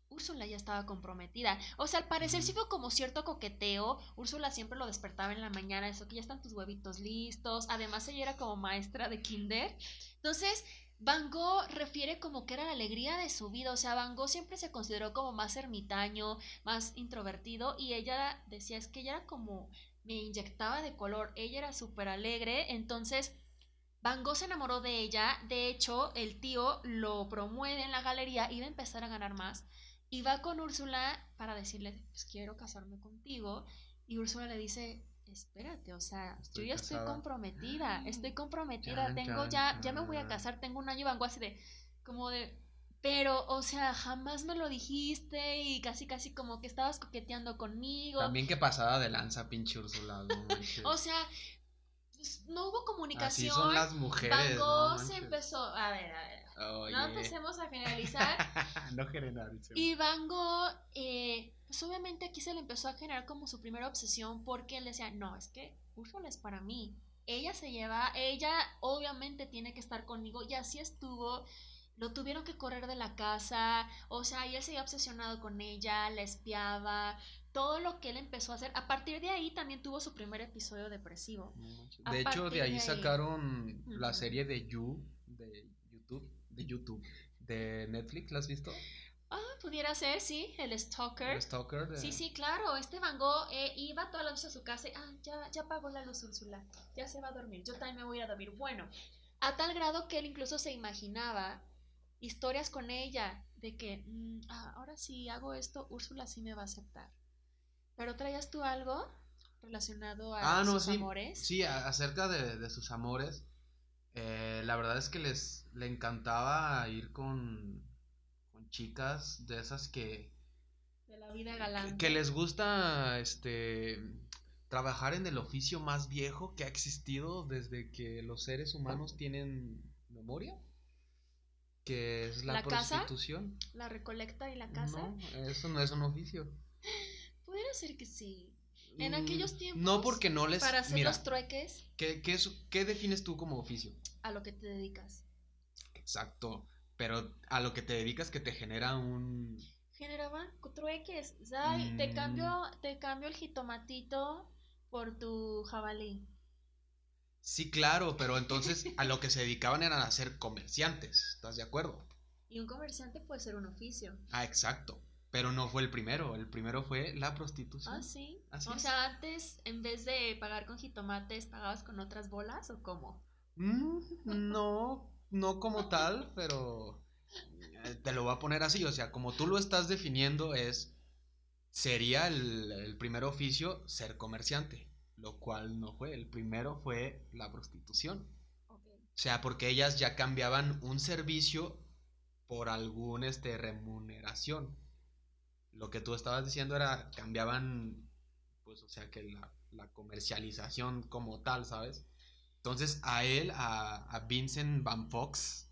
Úrsula ya estaba comprometida. O sea, al parecer sí fue como cierto coqueteo. Úrsula siempre lo despertaba en la mañana, eso que ya están tus huevitos listos. Además, ella era como maestra de kinder. Entonces, Van Gogh refiere como que era la alegría de su vida. O sea, Van Gogh siempre se consideró como más ermitaño, más introvertido. Y ella decía, es que ella era como, me inyectaba de color. Ella era súper alegre. Entonces, Van Gogh se enamoró de ella. De hecho, el tío lo promueve en la galería. Iba a empezar a ganar más. Y va con Úrsula para decirle, pues quiero casarme contigo. Y Úrsula le dice, espérate, o sea, Estoy yo ya estoy comprometida, estoy (gasps) comprometida, Chan, tengo ya, ya me voy a casar, tengo un año y Van Gogh así de, como de, pero, o sea, jamás me lo dijiste y casi, casi como que estabas coqueteando conmigo. También que pasada de lanza, pinche Úrsula. no. (laughs) O sea, pues, no hubo Así comunicación. son las mujeres. Van no se empezó, a ver, a ver, no empecemos a generalizar. (laughs) no generalicemos. Y Van Gogh, eh, pues obviamente aquí se le empezó a generar como su primera obsesión porque él decía, no, es que Úrsula es para mí. Ella se lleva, ella obviamente tiene que estar conmigo y así estuvo. Lo tuvieron que correr de la casa, o sea, y él seguía obsesionado con ella, la espiaba, todo lo que él empezó a hacer. A partir de ahí también tuvo su primer episodio depresivo. A De hecho, de ahí de ahí. sacaron la serie de You, de YouTube, de YouTube, de Netflix, ¿la has visto? Pudiera ser, sí, el Stalker. El Stalker. de- Sí, sí, claro. Este Van Gogh eh, iba toda la noche a su casa y, ah, ya, ya apagó la luz Úrsula, ya se va a dormir, yo también me voy a ir a dormir. Bueno, a tal grado que él incluso se imaginaba historias con ella de que, "Mm, ah, ahora sí hago esto, Úrsula sí me va a aceptar. Pero traías tú algo relacionado a Ah, no, sus sí. amores. Sí, a- acerca de, de sus amores. eh, la verdad es que les le encantaba ir con chicas de esas que De la vida galante. que les gusta este trabajar en el oficio más viejo que ha existido desde que los seres humanos tienen memoria, que es la, ¿La casa? prostitución. La recolecta y la casa. No, eso no es un oficio. (gasps) Podría ser que sí. En Mm, aquellos tiempos. No porque no les Para hacer mira, los trueques ¿qué, qué, es- qué defines tú como oficio? a lo que te dedicas. Exacto, pero a lo que te dedicas que te genera un Generaban trueques. Te Mm. cambio, te cambio el jitomatito por tu jabalí. Sí, claro, pero entonces (laughs) a lo que se dedicaban eran a ser comerciantes, ¿estás de acuerdo? Y un comerciante puede ser un oficio. Ah, exacto. Pero no fue el primero, el primero fue la prostitución. Ah, sí. Así o es. sea, antes, en vez de pagar con jitomates, ¿pagabas con otras bolas o cómo? Mm, no, no como tal, pero eh, te lo voy a poner así, o sea, como tú lo estás definiendo es, sería el, el primer oficio ser comerciante, lo cual no fue, el primero fue la prostitución. O sea, porque ellas ya cambiaban un servicio por algún este remuneración. Lo que tú estabas diciendo era cambiaban pues o sea que la, la comercialización como tal, ¿sabes? Entonces a él, a, a Vincent Van Fox,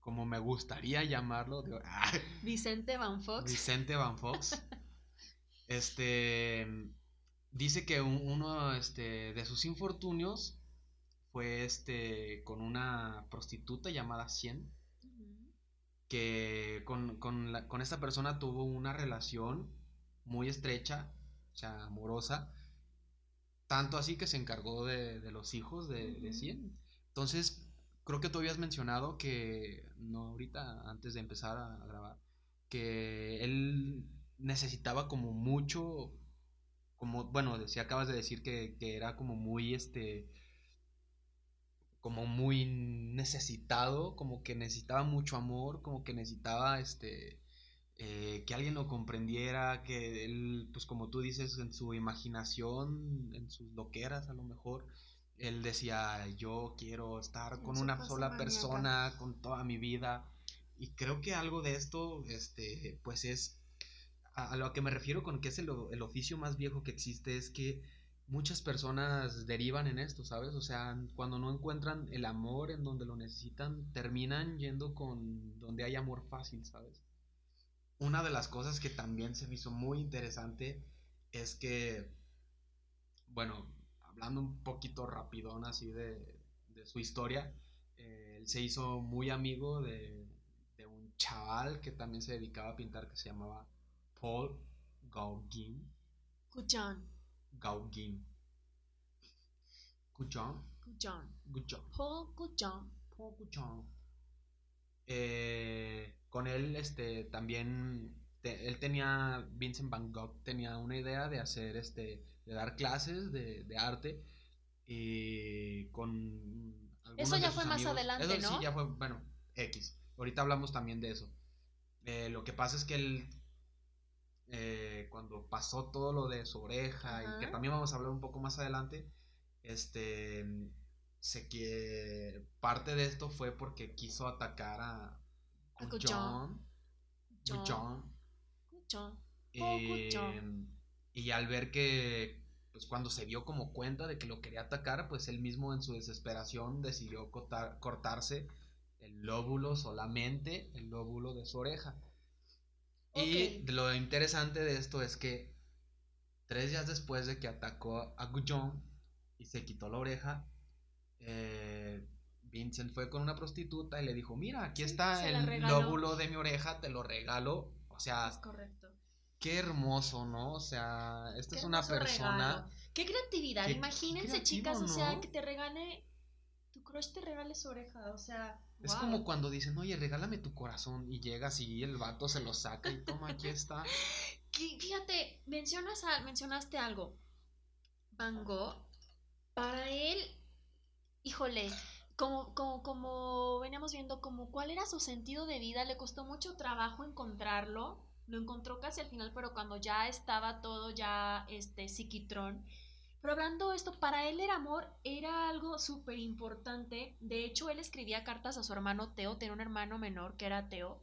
como me gustaría llamarlo, digo, (laughs) ah, Vicente Van Fox. Vicente Van Fox, (laughs) este, dice que un- uno este, de sus infortunios fue este, con una prostituta llamada Cien, que con, con, la- con esta persona tuvo una relación muy estrecha, o sea, amorosa, tanto así que se encargó de, de los hijos de, de. Cien. Entonces, creo que tú habías mencionado que, no ahorita, antes de empezar a, a grabar, que él necesitaba como mucho, como, bueno, si acabas de decir que, que era como muy, este, como muy necesitado, como que necesitaba mucho amor, como que necesitaba, este, eh, que alguien lo comprendiera, que él, pues como tú dices, en su imaginación, en sus loqueras a lo mejor, él decía, yo quiero estar con una sola maníaca. persona, con toda mi vida. Y creo que algo de esto, este, pues es, a, a lo que me refiero con que es el, el oficio más viejo que existe, es que muchas personas derivan en esto, ¿sabes? O sea, cuando no encuentran el amor en donde lo necesitan, terminan yendo con donde hay amor fácil, ¿sabes? Una de las cosas que también se me hizo muy interesante es que, bueno, hablando un poquito rapidón así de, de su historia, eh, él se hizo muy amigo de, de un chaval que también se dedicaba a pintar que se llamaba Paul Gauguin. Cuchón. Gauguin. Cuchón. Cuchón. Cuchón. Paul Cuchón. Paul Cuchón. Eh, con él, este, también, te- él tenía, Vincent Van Gogh tenía una idea de hacer, este, de dar clases de, de arte y con... Eso ya fue más adelante, eso sí, ¿no? ya fue, bueno, X. Ahorita hablamos también de eso. Eh, lo que pasa es que él, eh, cuando pasó todo lo de su oreja, y que también vamos a hablar un poco más adelante, este, sé que parte de esto fue porque quiso atacar a A John, Cuchón. John. Paul Cuchón. y al ver que, pues cuando se dio como cuenta de que lo quería atacar, pues él mismo en su desesperación decidió cortar- cortarse el lóbulo solamente, el lóbulo de su oreja. Y lo interesante de esto es que tres días después de que atacó a Gujon y se quitó la oreja, eh, Vincent fue con una prostituta y le dijo, mira, aquí está el lóbulo de mi oreja, te lo regalo. O sea, Es correcto. qué hermoso, ¿no? O sea, esta Qué es una persona... regalo. Qué creatividad. Qué- qué Imagínense, creativo, chicas, o sea, que te regale. Tu crush te regale su oreja. O sea. Es wow. como cuando dicen, oye, regálame tu corazón y llegas y el vato se lo saca y toma, aquí está. (laughs) Que, fíjate, mencionas a- mencionaste algo. Van Gogh, para él, híjole, como, como, como veníamos viendo, como cuál era su sentido de vida, le costó mucho trabajo encontrarlo. Lo encontró casi al final, pero cuando ya estaba todo ya este psiquitrón, Pero hablando esto, para él el amor era algo súper importante. De hecho, él escribía cartas a su hermano Teo, tenía un hermano menor que era Teo.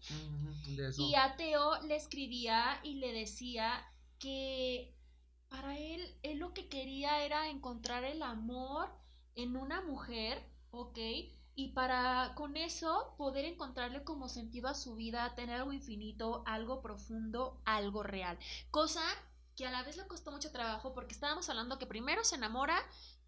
Y a Teo le escribía y le decía que para él, él lo que quería era encontrar el amor en una mujer, ¿ok? Y para con eso poder encontrarle como sentido a su vida, tener algo infinito, algo profundo, algo real. Cosa que a la vez le costó mucho trabajo porque estábamos hablando que primero se enamora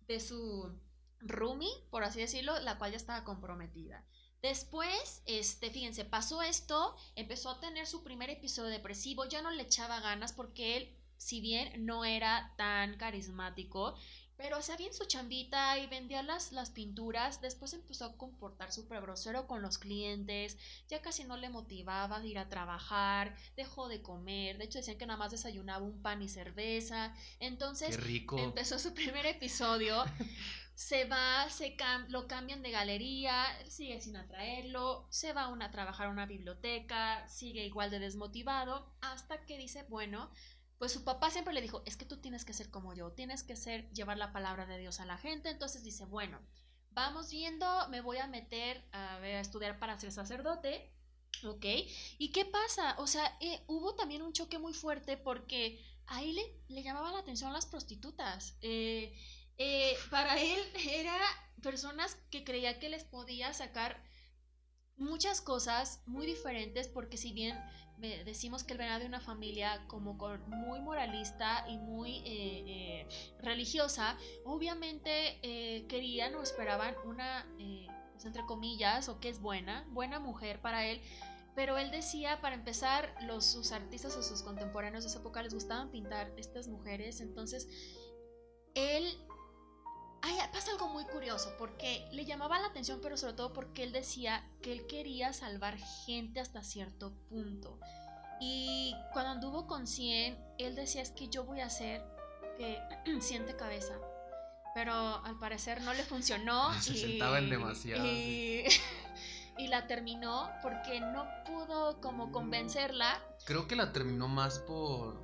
de su roomie, por así decirlo, la cual ya estaba comprometida. Después, este, fíjense, pasó esto, empezó a tener su primer episodio depresivo, ya no le echaba ganas porque él, si bien no era tan carismático, pero hacía bien su chambita y vendía las, las pinturas. Después empezó a comportar súper grosero con los clientes. Ya casi no le motivaba de ir a trabajar. Dejó de comer. De hecho, decían que nada más desayunaba un pan y cerveza. Entonces, empezó su primer episodio. (laughs) se va, se lo cambian de galería, sigue sin atraerlo, se va a trabajar a una biblioteca, sigue igual de desmotivado, hasta que dice, bueno, pues su papá siempre le dijo, es que tú tienes que ser como yo, tienes que ser, llevar la palabra de Dios a la gente. Entonces dice, bueno, vamos viendo, me voy a meter a, ver, a estudiar para ser sacerdote. ¿Ok? ¿Y qué pasa? O sea, eh, hubo también un choque muy fuerte porque a él le, le llamaban la atención las prostitutas. Eh, eh, para él era personas que creía que les podía sacar muchas cosas muy diferentes porque si bien decimos que él venía de una familia como con muy moralista y muy eh, eh, religiosa, obviamente eh, querían o esperaban una, pues, entre comillas, o que es buena, buena mujer para él. Pero él decía, para empezar, los, sus artistas o sus contemporáneos de esa época les gustaban pintar estas mujeres. Entonces, él Ay, pasa algo muy curioso, porque le llamaba la atención, pero sobre todo porque él decía que él quería salvar gente hasta cierto punto. Y cuando anduvo con 100, él decía es que yo voy a hacer que (clears throat) siente cabeza. Pero al parecer no le funcionó. (laughs) Se sentaba en demasiado. Y, (laughs) y la terminó porque no pudo como convencerla. Creo que la terminó más por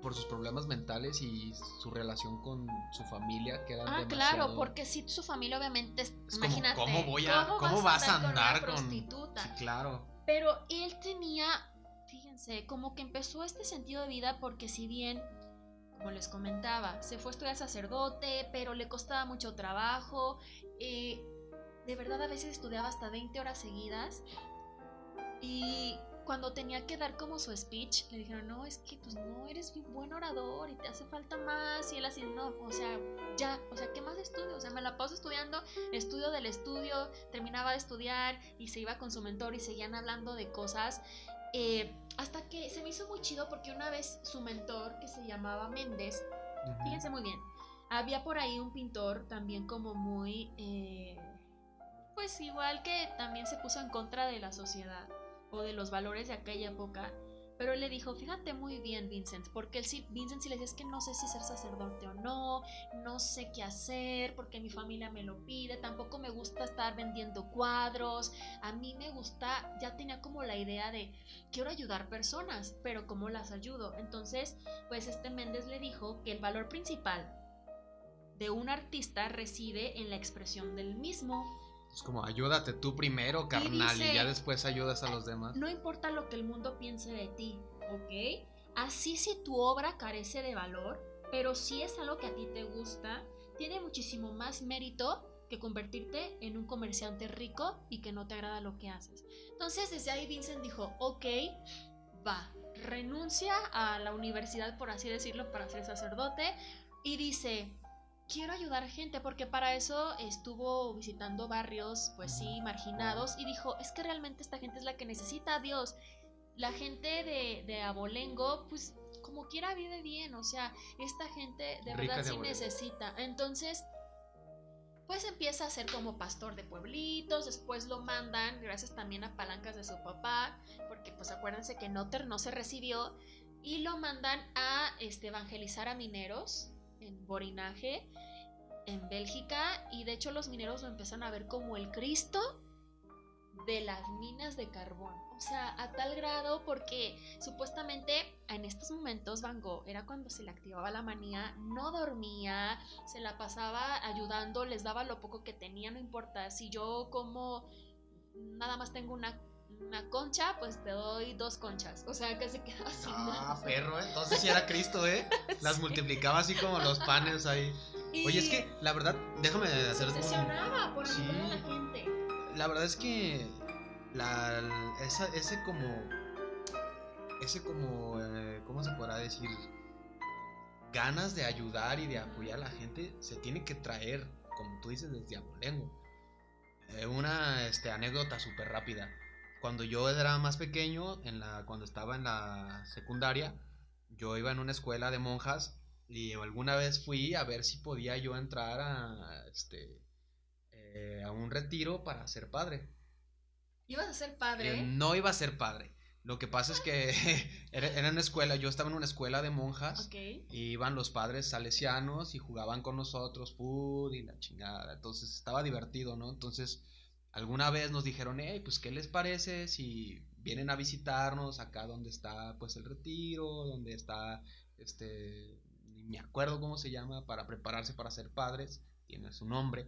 por sus problemas mentales y su relación con su familia que Ah, claro, porque si su familia obviamente es, imagínate, ¿cómo voy a cómo, vas, a andar con, prostituta? Sí, claro. Pero él tenía, fíjense, como que empezó este sentido de vida porque si bien como les comentaba, se fue a estudiar sacerdote, pero le costaba mucho trabajo. Eh, de verdad a veces estudiaba hasta 20 horas seguidas. Y cuando tenía que dar como su speech, le dijeron, no, es que pues no eres un buen orador y te hace falta más. Y él así, no, o sea, ya, o sea, ¿qué más estudio? O sea, me la paso estudiando, estudio del estudio, terminaba de estudiar y se iba con su mentor y seguían hablando de cosas. Eh, hasta que se me hizo muy chido porque una vez su mentor, que se llamaba Méndez, fíjense muy bien, había por ahí un pintor también como muy... Eh, pues igual que también se puso en contra de la sociedad o de los valores de aquella época. Pero le dijo, fíjate muy bien, Vincent, porque él sí, Vincent sí le decía, es que no sé si ser sacerdote o no, no sé qué hacer, porque mi familia me lo pide, tampoco me gusta estar vendiendo cuadros, a mí me gusta, ya tenía como la idea de, quiero ayudar personas, pero ¿cómo las ayudo? Entonces, pues este Méndez le dijo que el valor principal de un artista reside en la expresión del mismo, es como ayúdate tú primero, carnal, y, ya después ayudas a los demás. No importa lo que el mundo piense de ti, ¿ok? Así si tu obra carece de valor, pero si es algo que a ti te gusta, tiene muchísimo más mérito que convertirte en un comerciante rico y que no te agrada lo que haces. Entonces desde ahí Vincent dijo, ok, va, renuncia a la universidad, por así decirlo, para ser sacerdote y dice, quiero ayudar gente porque para eso estuvo visitando barrios, pues sí, marginados y dijo, es que realmente esta gente es la que necesita a Dios. La gente de, de Abolengo, pues como quiera vive bien, o sea, esta gente de verdad sí necesita. Entonces, pues empieza a ser como pastor de pueblitos, después lo mandan, gracias también a palancas de su papá, porque pues acuérdense que Noter no se recibió, y lo mandan a este, evangelizar a mineros en Borinaje, en Bélgica, y de hecho los mineros lo empiezan a ver como el Cristo de las minas de carbón. O sea, a tal grado porque supuestamente en estos momentos Van Gogh era cuando se le activaba la manía, no dormía, se la pasaba ayudando, les daba lo poco que tenía, no importa. Si yo como nada más tengo una, una concha, pues te doy dos conchas. O sea, que se quedaba así. Ah, perro, ¿eh? entonces sí era (laughs) Cristo, ¿eh? Las multiplicaba así como los panes ahí. Oye, es que la verdad, déjame hacer. Se obsesionaba por ayudar a la gente. La verdad es que la, esa, ese como, ese como, eh, ¿cómo se podrá decir? Ganas de ayudar y de apoyar a la gente se tiene que traer, como tú dices, desde abolengo. Eh, una este, anécdota súper rápida. Cuando yo era más pequeño, en la, cuando estaba en la secundaria, yo iba en una escuela de monjas y alguna vez fui a ver si podía yo entrar a, este, eh, a un retiro para ser padre. ¿Ibas a ser padre? Eh, no iba a ser padre. Lo que pasa es que (laughs) era, una escuela, yo estaba en una escuela de monjas y iban los padres salesianos y jugaban con nosotros, food y la chingada. Entonces estaba divertido, ¿no? Entonces alguna vez nos dijeron, hey, pues ¿qué les parece si vienen a visitarnos acá donde está pues el retiro, donde está este, ni me acuerdo cómo se llama, para prepararse para ser padres, tiene su nombre.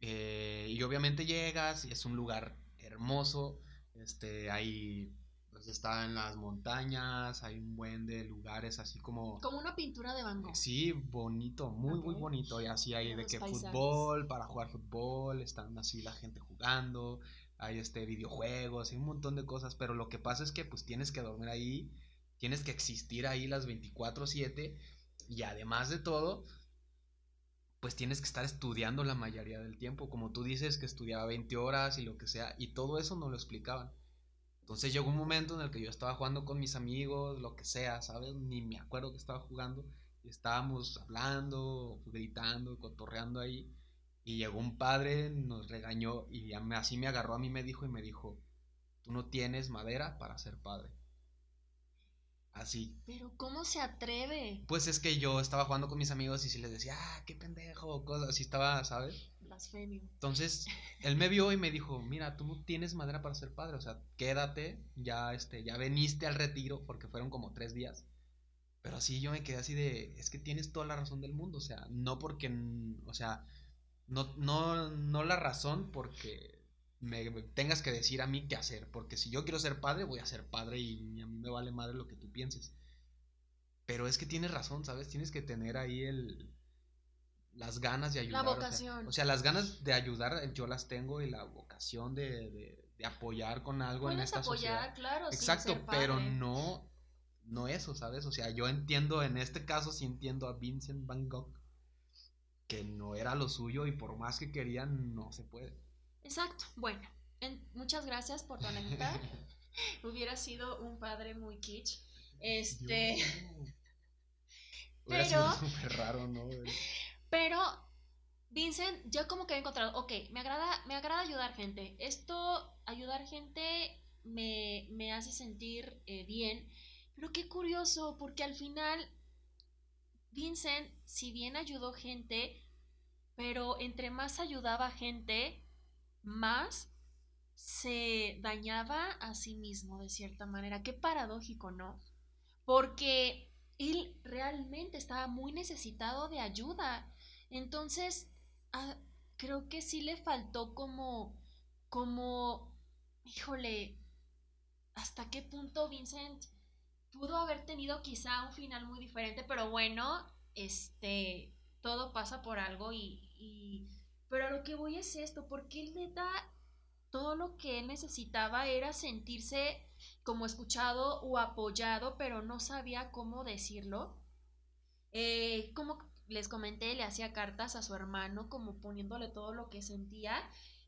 Eh, y obviamente llegas y es un lugar hermoso. Este, hay, pues está en las montañas, hay un buen de lugares así como... Como una pintura de Van Gogh. Sí, bonito, muy, muy bonito. Y así hay de que fútbol, para jugar fútbol, están así la gente jugando, hay este videojuegos, hay un montón de cosas, pero lo que pasa es que pues tienes que dormir ahí, tienes que existir ahí las 24/7 y además de todo, pues tienes que estar estudiando la mayoría del tiempo, como tú dices que estudiaba 20 horas y lo que sea, y todo eso no lo explicaban. Entonces llegó un momento en el que yo estaba jugando con mis amigos, lo que sea, ¿sabes? Ni me acuerdo que estaba jugando, y estábamos hablando, gritando, cotorreando ahí, y llegó un padre, nos regañó, y así me agarró a mí, me dijo, y me dijo, tú no tienes madera para ser padre. Así. Pero ¿cómo se atreve? Pues es que yo estaba jugando con mis amigos y si les decía, ah, qué pendejo, cosas así estaba, ¿sabes? Blasfemio. Entonces, él me vio y me dijo, mira, tú no tienes madera para ser padre, o sea, quédate, ya, este, ya veniste al retiro, porque fueron como tres días. Pero así yo me quedé así de, es que tienes toda la razón del mundo, o sea, no porque, o sea, no, no, no la razón porque me tengas que decir a mí qué hacer, porque si yo quiero ser padre, voy a ser padre y a mí me vale madre lo que tú pienses. Pero es que tienes razón, ¿sabes? Tienes que tener ahí el las ganas de ayudar. La vocación. O sea, las ganas de ayudar yo las tengo y la vocación de, de, apoyar con algo en esta apoyar, claro. Exacto, pero no, no eso, ¿sabes? O sea, yo entiendo, en este caso sí entiendo a Vincent Van Gogh, que no era lo suyo y por más que querían, no se puede. Exacto. Bueno, muchas gracias por tu anécdota. (laughs) Hubiera sido un padre muy kitsch. Este. pero. súper raro, ¿no? (laughs) Pero. Vincent, yo como que he encontrado, ok, me agrada, me agrada ayudar gente. Esto, ayudar gente, me, me hace sentir eh, bien. Pero qué curioso, porque al final, Vincent, si bien ayudó gente, pero entre más ayudaba gente, más se dañaba a sí mismo de cierta manera. Qué paradójico, ¿no? Porque él realmente estaba muy necesitado de ayuda. Entonces, ah, creo que sí le faltó como, como, híjole, ¿hasta qué punto Vincent pudo haber tenido quizá un final muy diferente? Pero bueno, este, todo pasa por algo y pero a lo que voy es esto, porque él neta, todo lo que él necesitaba era sentirse como escuchado o apoyado, pero no sabía cómo decirlo. Eh, les comenté, le hacía cartas a su hermano, como poniéndole todo lo que sentía,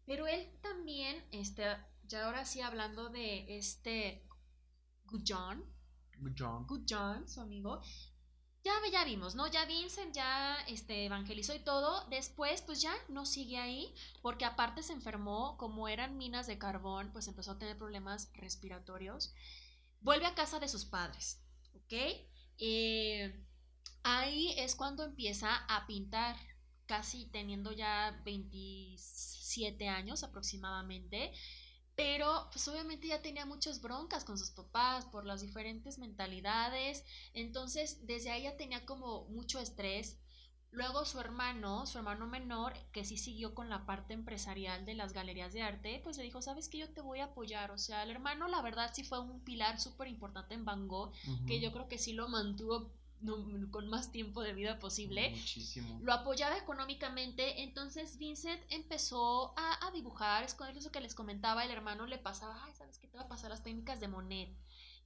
pero él también, este, ya ahora sí hablando de este Good John, Good John, Good John, su amigo, ya, ya vimos, ¿no? Ya Vincent ya este, evangelizó y todo. Después, pues ya no sigue ahí, porque aparte se enfermó, como eran minas de carbón, pues empezó a tener problemas respiratorios. Vuelve a casa de sus padres, ¿ok? Eh, ahí es cuando empieza a pintar, casi teniendo ya 27 años aproximadamente. pero pues obviamente ya tenía muchas broncas con sus papás por las diferentes mentalidades, entonces desde ahí ya tenía como mucho estrés. Luego su hermano, su hermano menor, que sí siguió con la parte empresarial de las galerías de arte, pues le dijo, sabes que yo te voy a apoyar. O sea, el hermano la verdad sí fue un pilar súper importante en Van Gogh, que yo creo que sí lo mantuvo con más tiempo de vida posible. Muchísimo. Lo apoyaba económicamente, entonces Vincent empezó a, a dibujar, es con eso que les comentaba, el hermano le pasaba, ay, ¿sabes qué te va a pasar las técnicas de Monet?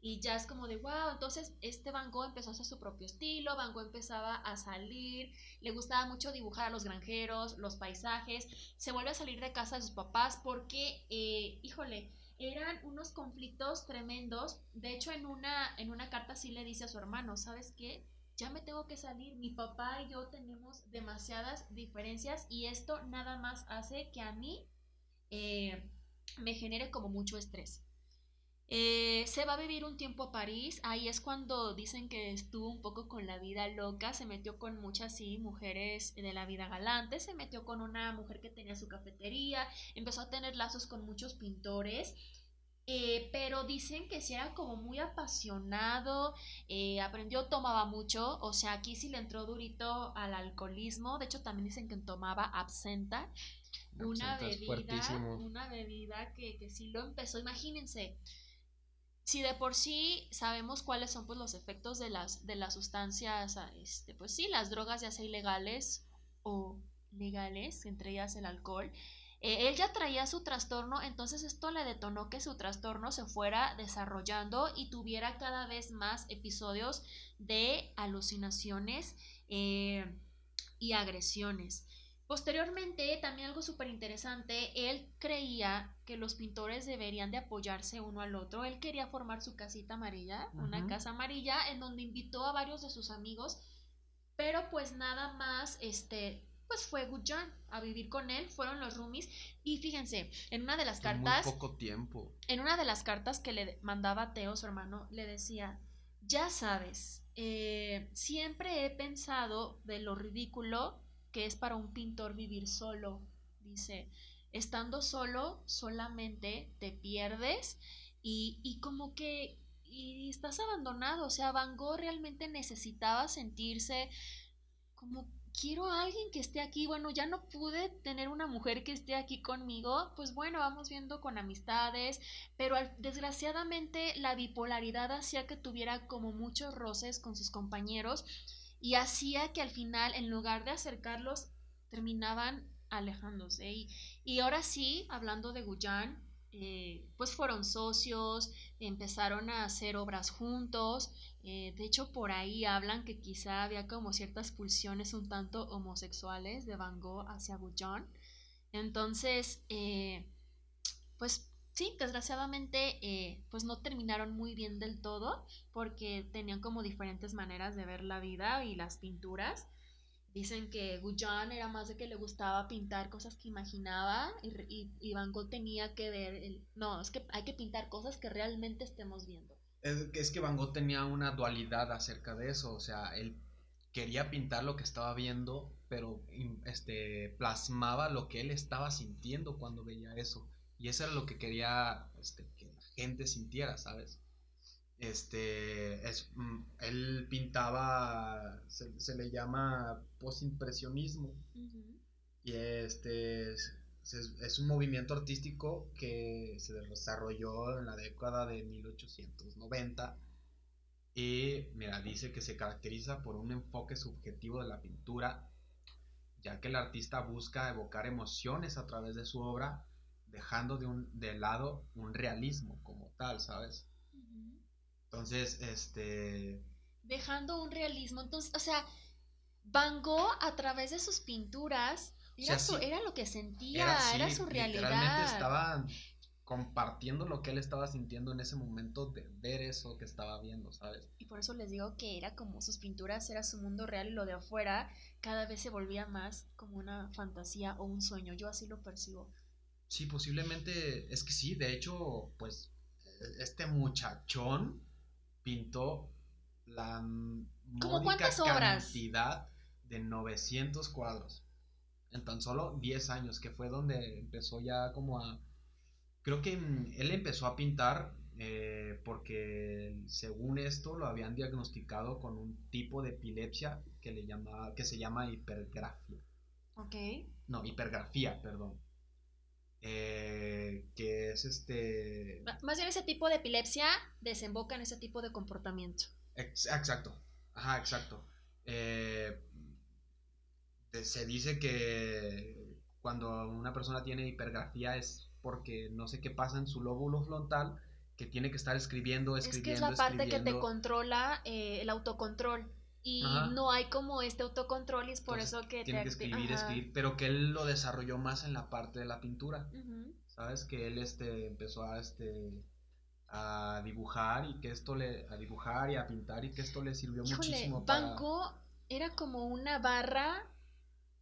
Y ya es como de, wow, entonces este Van Gogh empezó a hacer su propio estilo, Van Gogh empezaba a salir, le gustaba mucho dibujar a los granjeros, los paisajes, se vuelve a salir de casa de sus papás porque, eh, híjole, eran unos conflictos tremendos. De hecho, en una, en una carta sí le dice a su hermano, ¿sabes qué? Ya me tengo que salir. Mi papá y yo tenemos demasiadas diferencias y esto nada más hace que a mí eh, me genere como mucho estrés. Eh, se va a vivir un tiempo a París, ahí es cuando dicen que estuvo un poco con la vida loca, se metió con muchas sí, mujeres de la vida galante, se metió con una mujer que tenía su cafetería, empezó a tener lazos con muchos pintores, eh, pero dicen que sí era como muy apasionado, eh, aprendió, tomaba mucho, o sea, aquí sí le entró durito al alcoholismo, de hecho también dicen que tomaba absenta, una bebida, una bebida que, que sí lo empezó, imagínense, si de por sí sabemos cuáles son pues, los efectos de las, de las sustancias, ah, este, pues sí, las drogas ya sea ilegales o legales, entre ellas el alcohol, eh, él ya traía su trastorno, entonces esto le detonó que su trastorno se fuera desarrollando y tuviera cada vez más episodios de alucinaciones eh, y agresiones. Posteriormente, también algo súper interesante, él creía que los pintores deberían de apoyarse uno al otro. Él quería formar su casita amarilla, una casa amarilla, en donde invitó a varios de sus amigos, pero pues nada más, este, pues fue Gujan a vivir con él, fueron los roomies. Y fíjense, en una de las cartas... Muy poco tiempo. En una de las cartas que le mandaba Teo, su hermano, le decía, ya sabes, eh, siempre he pensado de lo ridículo que es para un pintor vivir solo. Dice, estando solo solamente te pierdes y, y como que y estás abandonado. O sea, Van Gogh realmente necesitaba sentirse como quiero a alguien que esté aquí. Bueno, ya no pude tener una mujer que esté aquí conmigo. Pues bueno, vamos viendo con amistades. Pero desgraciadamente la bipolaridad hacía que tuviera como muchos roces con sus compañeros y hacía que al final, en lugar de acercarlos, terminaban alejándose. Y, y ahora sí, hablando de Guyan, eh, pues fueron socios, empezaron a hacer obras juntos. Eh, de hecho, por ahí hablan que quizá había como ciertas pulsiones un tanto homosexuales de Van Gogh hacia Guyan. Entonces, eh, pues sí, desgraciadamente, eh, pues no terminaron muy bien del todo porque tenían como diferentes maneras de ver la vida y las pinturas. Dicen que Gujan era más de que le gustaba pintar cosas que imaginaba y, y, Van Gogh tenía que ver, el, no, es que hay que pintar cosas que realmente estemos viendo. Es, es que Van Gogh tenía una dualidad acerca de eso, o sea, él quería pintar lo que estaba viendo, pero este, plasmaba lo que él estaba sintiendo cuando veía eso. Y eso era lo que quería este, que la gente sintiera, ¿sabes? Este, es, mm, él pintaba, se, le llama postimpresionismo. Y este es, un movimiento artístico que se desarrolló en la década de 1890. Y mira, dice que se caracteriza por un enfoque subjetivo de la pintura, ya que el artista busca evocar emociones a través de su obra dejando de, un, de lado un realismo como tal, ¿sabes? Entonces, este... Dejando un realismo, entonces, o sea, Van Gogh a través de sus pinturas era, era lo que sentía, era, su realidad. Realmente estaba compartiendo lo que él estaba sintiendo en ese momento de ver eso que estaba viendo, ¿sabes? Y por eso les digo que era como sus pinturas, era su mundo real y lo de afuera cada vez se volvía más como una fantasía o un sueño. Yo así lo percibo. Sí, posiblemente, es que sí, de hecho, pues este muchachón pintó la módica cantidad de 900 cuadros en tan solo 10 años, que fue donde empezó ya como a, Creo que él empezó a pintar eh, porque según esto lo habían diagnosticado con un tipo de epilepsia que, le llama, que se llama hipergrafia. Ok. No, hipergrafía, perdón. Eh, que es este... Más bien ese tipo de epilepsia desemboca en ese tipo de comportamiento. exacto, ajá, exacto. Eh, se dice que cuando una persona tiene hipergrafía es porque no sé qué pasa en su lóbulo frontal que tiene que estar escribiendo, escribiendo. Es que es la parte que te controla eh, el autocontrol y no hay como este autocontrol y es por eso que tiene que escribir, escribir, pero que él lo desarrolló más en la parte de la pintura. ¿Sabes? Que él este empezó a este a dibujar y que esto le a dibujar y a pintar y que esto le sirvió muchísimo para era como una barra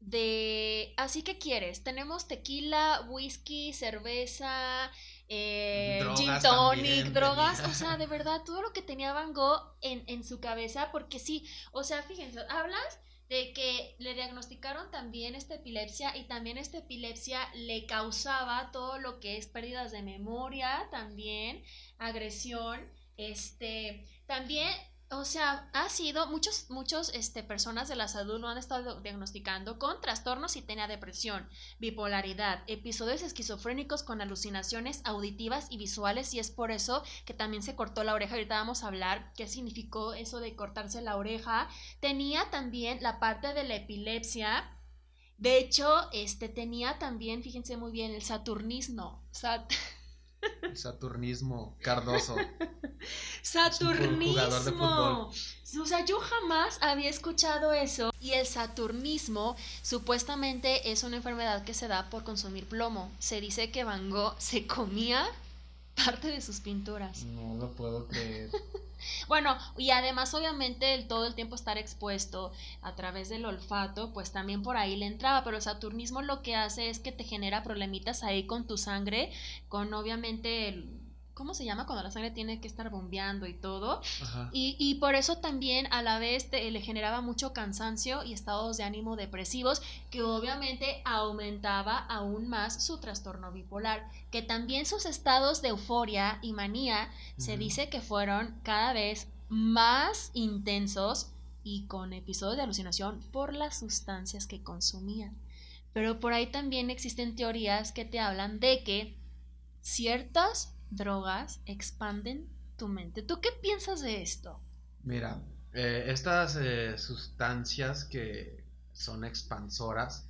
de así que quieres, tenemos tequila, whisky, cerveza, eh, gin tonic, drogas, o sea, de verdad, todo lo que tenía Van Gogh en, en su cabeza, porque sí, o sea, fíjense, hablas de que le diagnosticaron también esta epilepsia y también esta epilepsia le causaba todo lo que es pérdidas de memoria, también agresión, este, también o sea, ha sido, muchos, muchos este, personas de la salud lo han estado diagnosticando con trastornos y tenía depresión, bipolaridad, episodios esquizofrénicos con alucinaciones auditivas y visuales y es por eso que también se cortó la oreja. Ahorita vamos a hablar qué significó eso de cortarse la oreja. Tenía también la parte de la epilepsia. De hecho, este tenía también, fíjense muy bien, el saturnismo. Sat (laughs) Saturnismo Cardoso. (laughs) Saturnismo. O sea, yo jamás había escuchado eso. Y el saturnismo supuestamente es una enfermedad que se da por consumir plomo. Se dice que Van Gogh se comía (laughs) parte de sus pinturas. No lo puedo creer. (laughs) bueno, y además obviamente el todo el tiempo estar expuesto a través del olfato, pues también por ahí le entraba, pero el saturnismo lo que hace es que te genera problemitas ahí con tu sangre, con obviamente el ¿cómo se llama? Cuando la sangre tiene que estar bombeando y todo. Y, y, por eso también a la vez le generaba mucho cansancio y estados de ánimo depresivos, que obviamente aumentaba aún más su trastorno bipolar, que también sus estados de euforia y manía se dice que fueron cada vez más intensos y con episodios de alucinación por las sustancias que consumía. Pero por ahí también existen teorías que te hablan de que ciertas drogas expanden tu mente. ¿Tú qué piensas de esto? Mira, eh, estas eh, sustancias que son expansoras,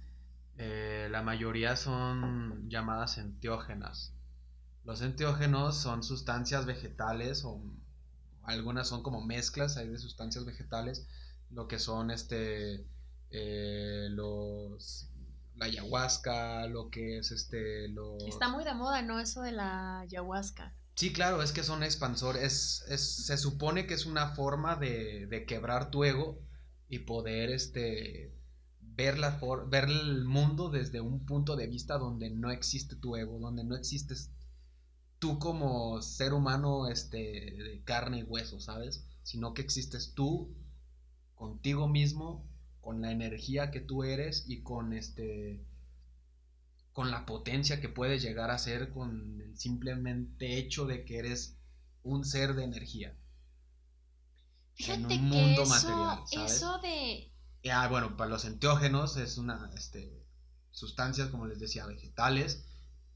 eh, la mayoría son llamadas enteógenas. Los enteógenos son sustancias vegetales o algunas son como mezclas hay de sustancias vegetales, lo que son este los la ayahuasca, lo que es este... Los... Está muy de moda, ¿no? Eso de la ayahuasca. Sí, claro, es que son expansores, es, se supone que es una forma de, de quebrar tu ego y poder este, ver, la ver el mundo desde un punto de vista donde no existe tu ego, donde no existes tú como ser humano este, de carne y hueso, ¿sabes? Sino que existes tú contigo mismo con la energía que tú eres y con este con la potencia que puedes llegar a ser con el simplemente hecho de que eres un ser de energía. Fíjate en un mundo eso, material, Eso de ah, bueno, para los enteógenos es una este, sustancias, como les decía, vegetales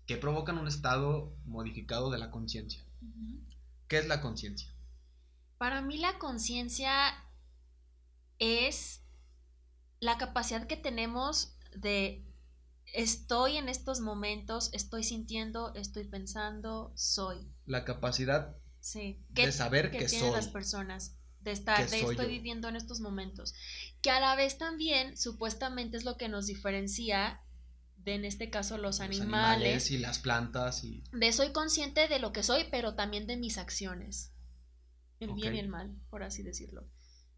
que provocan un estado modificado de la conciencia. ¿Qué es la conciencia? Para mí la conciencia es la capacidad que tenemos de estoy en estos momentos, estoy sintiendo, estoy pensando, soy. La capacidad sí. de saber que, que tienen las personas de estar, de estoy viviendo en estos momentos. Que a la vez también, supuestamente, es lo que nos diferencia de, en este caso, los, animales, y las plantas. Y... De soy consciente de lo que soy, pero también de mis acciones. El bien y el mal, por así decirlo.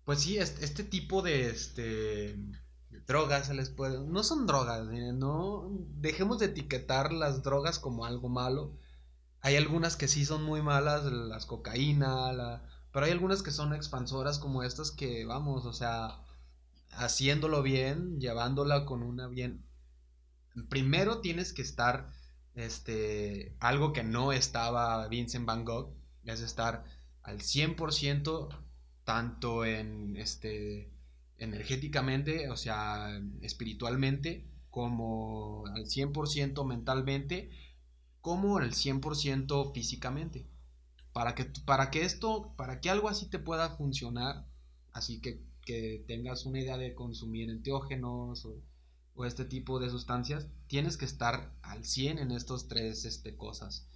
Pues sí, este, tipo de este, drogas se les puede... No son drogas, no dejemos de etiquetar las drogas como algo malo. Hay algunas que sí son muy malas, las cocaína, la, pero hay algunas que son expansoras como estas que, vamos, o sea, haciéndolo bien, llevándola con una bien... Primero tienes que estar este, algo que no estaba Vincent Van Gogh, es estar al 100% tanto en, este, energéticamente, o sea, espiritualmente, como al 100% mentalmente, como al 100% físicamente. Para que, para que esto, para que algo así te pueda funcionar, así que, que tengas una idea de consumir enteógenos o, este tipo de sustancias, tienes que estar al 100 en estos tres este, cosas.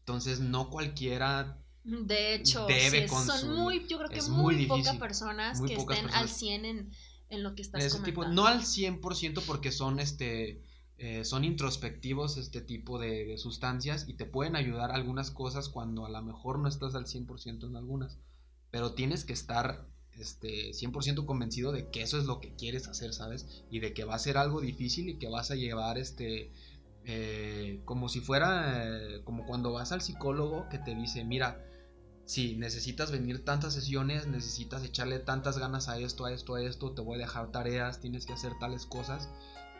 Entonces, no cualquiera de hecho, debe son muy, yo creo que muy, pocas personas que estén al 100 en, en, lo que estás ese Tipo, no al 100% porque son este eh, son introspectivos este tipo de, sustancias y te pueden ayudar algunas cosas cuando a lo mejor no estás al 100% en algunas, pero tienes que estar este, 100% convencido de que eso es lo que quieres hacer, ¿sabes? Y de que va a ser algo difícil y que vas a llevar este... Eh, como si fuera eh, como cuando vas al psicólogo que te dice, mira, si necesitas venir tantas sesiones, necesitas echarle tantas ganas a esto, a esto, a esto, te voy a dejar tareas, tienes que hacer tales cosas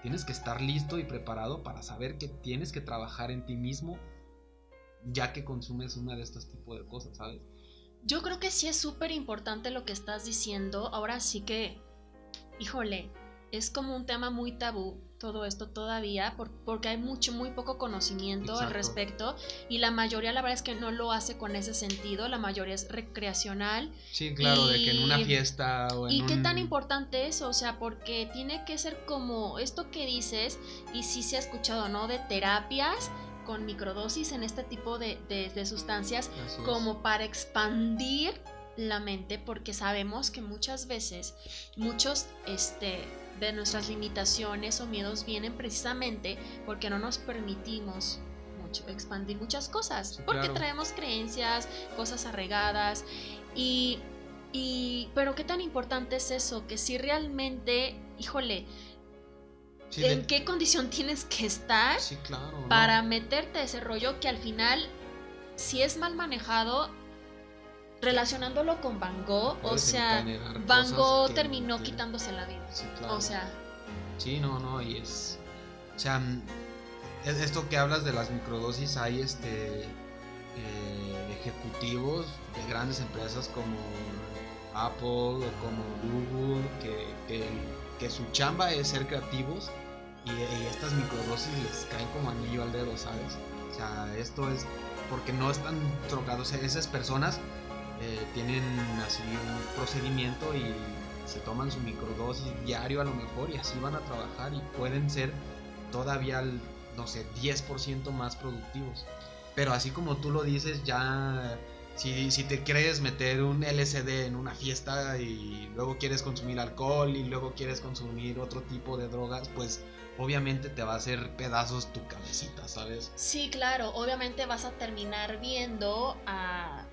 Tienes que estar listo y preparado para saber que tienes que trabajar en ti mismo ya que consumes una de estos tipos de cosas, ¿sabes? Yo creo que sí es súper importante lo que estás diciendo. Ahora sí que, híjole, es como un tema muy tabú todo esto todavía porque hay mucho, muy poco conocimiento al respecto y la mayoría la verdad es que no lo hace con ese sentido, la mayoría es recreacional. Sí, claro, de que en una fiesta o en ¿Y qué tan importante es? O sea, porque tiene que ser como esto que dices y sí se ha escuchado, ¿no? De terapias con microdosis en este tipo de, de, sustancias como para expandir la mente porque sabemos que muchas veces muchos este de nuestras limitaciones o miedos vienen precisamente porque no nos permitimos mucho, expandir muchas cosas, porque traemos creencias, cosas arraigadas y, y, pero qué tan importante es eso, que si realmente, híjole, ¿en qué condición tienes que estar para meterte ese rollo que al final, si es mal manejado, relacionándolo con Van Gogh, o sea, Van Gogh terminó quitándose la vida. Sí, claro. O sea. Sí, no, no, y es. O sea, esto que hablas de las microdosis, hay este. Eh, ejecutivos de grandes empresas como Apple o como Google que, que, su chamba es ser creativos y, y, estas microdosis les caen como anillo al dedo, ¿sabes? O sea, esto es porque no están drogados, esas personas eh, tienen así un procedimiento y se toman su microdosis diario a lo mejor y así van a trabajar y pueden ser todavía, no sé, 10% más productivos. Pero así como tú lo dices, ya si, si, te quieres meter un LSD en una fiesta y luego quieres consumir alcohol y luego quieres consumir otro tipo de drogas, pues obviamente te va a hacer pedazos tu cabecita, ¿sabes? Sí, claro, obviamente vas a terminar viendo a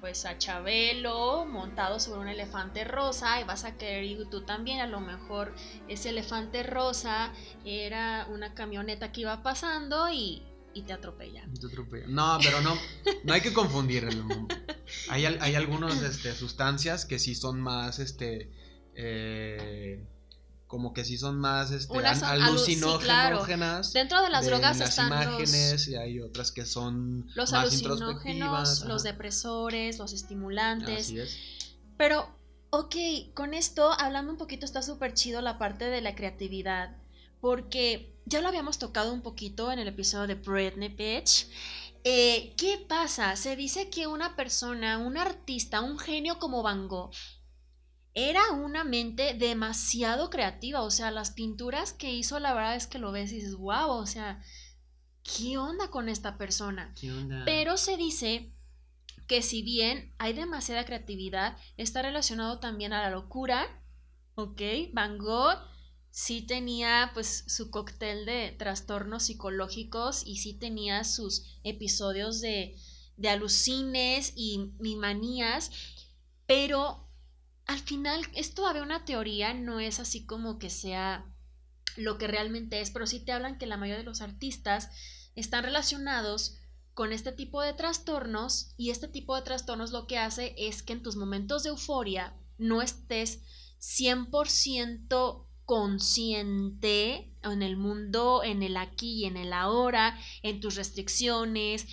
pues a Chabelo montado sobre un elefante rosa y vas a querer tú también, a lo mejor ese elefante rosa era una camioneta que iba pasando y, y te atropellan. No, pero no, no hay que confundir. Hay, hay algunas este, sustancias que sí son más, este, eh, como que sí son más este, alucinógenas. Dentro de las drogas las imágenes y hay otras que son los más alucinógenos, los depresores, los estimulantes. Así es. Pero, ok, con esto, hablando un poquito, está súper chido la parte de la creatividad, porque ya lo habíamos tocado un poquito en el episodio de Britney Bitch. Eh, ¿Qué pasa? Se dice que una persona, un artista, un genio como Van Gogh, era una mente demasiado creativa, o sea, las pinturas que hizo, la verdad es que lo ves y dices, wow, o sea, ¿qué onda con esta persona? ¿Qué onda? Pero se dice que si bien hay demasiada creatividad, está relacionado también a la locura, ¿ok? Van Gogh sí tenía pues su cóctel de trastornos psicológicos y sí tenía sus episodios de, de alucines y, y manías, pero al final es todavía una teoría, no es así como que sea lo que realmente es, pero sí te hablan que la mayoría de los artistas están relacionados con este tipo de trastornos y este tipo de trastornos lo que hace es que en tus momentos de euforia no estés 100% consciente en el mundo, en el aquí y en el ahora, en tus restricciones,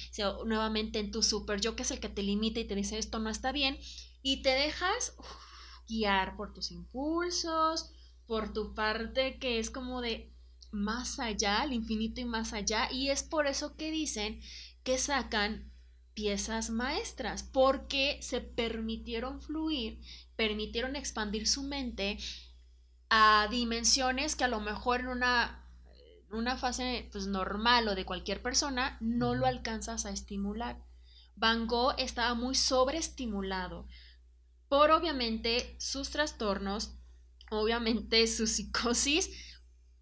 nuevamente en tu super yo que es el que te limita y te dice esto no está bien, y te dejas guiar por tus impulsos, por tu parte que es como de más allá, el infinito y más allá, y es por eso que dicen que sacan piezas maestras, porque se permitieron fluir, permitieron expandir su mente a dimensiones que a lo mejor en una, una fase pues, normal o de cualquier persona no lo alcanzas a estimular. Van Gogh estaba muy sobreestimulado por obviamente sus trastornos, obviamente su psicosis,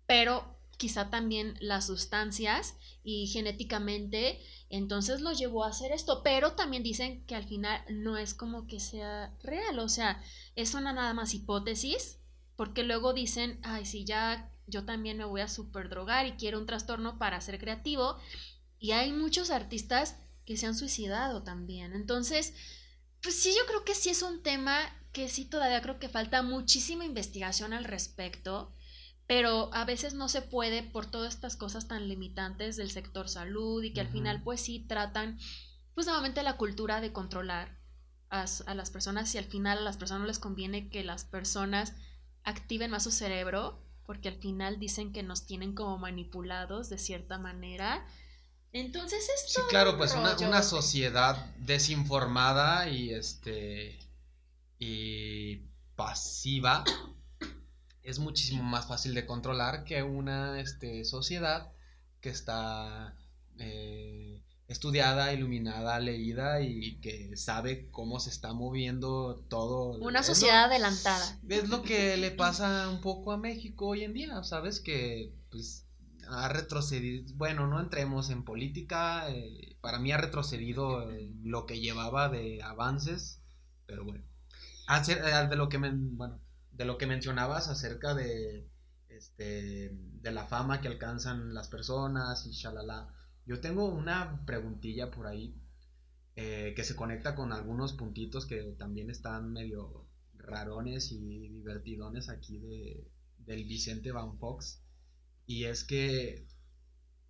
pero quizá también las sustancias y genéticamente, entonces lo llevó a hacer esto, pero también dicen que al final no es como que sea real, o sea, es una nada más hipótesis, porque luego dicen, ay, si ya yo también me voy a super drogar y quiero un trastorno para ser creativo, y hay muchos artistas que se han suicidado también, entonces, pues sí, yo creo que sí es un tema que sí todavía creo que falta muchísima investigación al respecto, pero a veces no se puede por todas estas cosas tan limitantes del sector salud y que al final pues sí tratan pues nuevamente la cultura de controlar a, a, las personas y al final a las personas no les conviene que las personas activen más su cerebro porque al final dicen que nos tienen como manipulados de cierta manera. Entonces esto... Sí, claro, pues una, una, sociedad desinformada y este... y pasiva (coughs) es muchísimo más fácil de controlar que una este, sociedad que está eh, estudiada, iluminada, leída y que sabe cómo se está moviendo todo. Una sociedad adelantada. Es lo que le (coughs) pasa un poco a México hoy en día, ¿sabes? Que pues ha retrocedido, bueno, no entremos en política, eh, para mí ha retrocedido lo que llevaba de avances, pero bueno, eh, de lo que bueno, de lo que mencionabas acerca de, este, de la fama que alcanzan las personas y shalala. Yo tengo una preguntilla por ahí eh, que se conecta con algunos puntitos que también están medio rarones y divertidones aquí de, del Vicente Van Fox. Y es que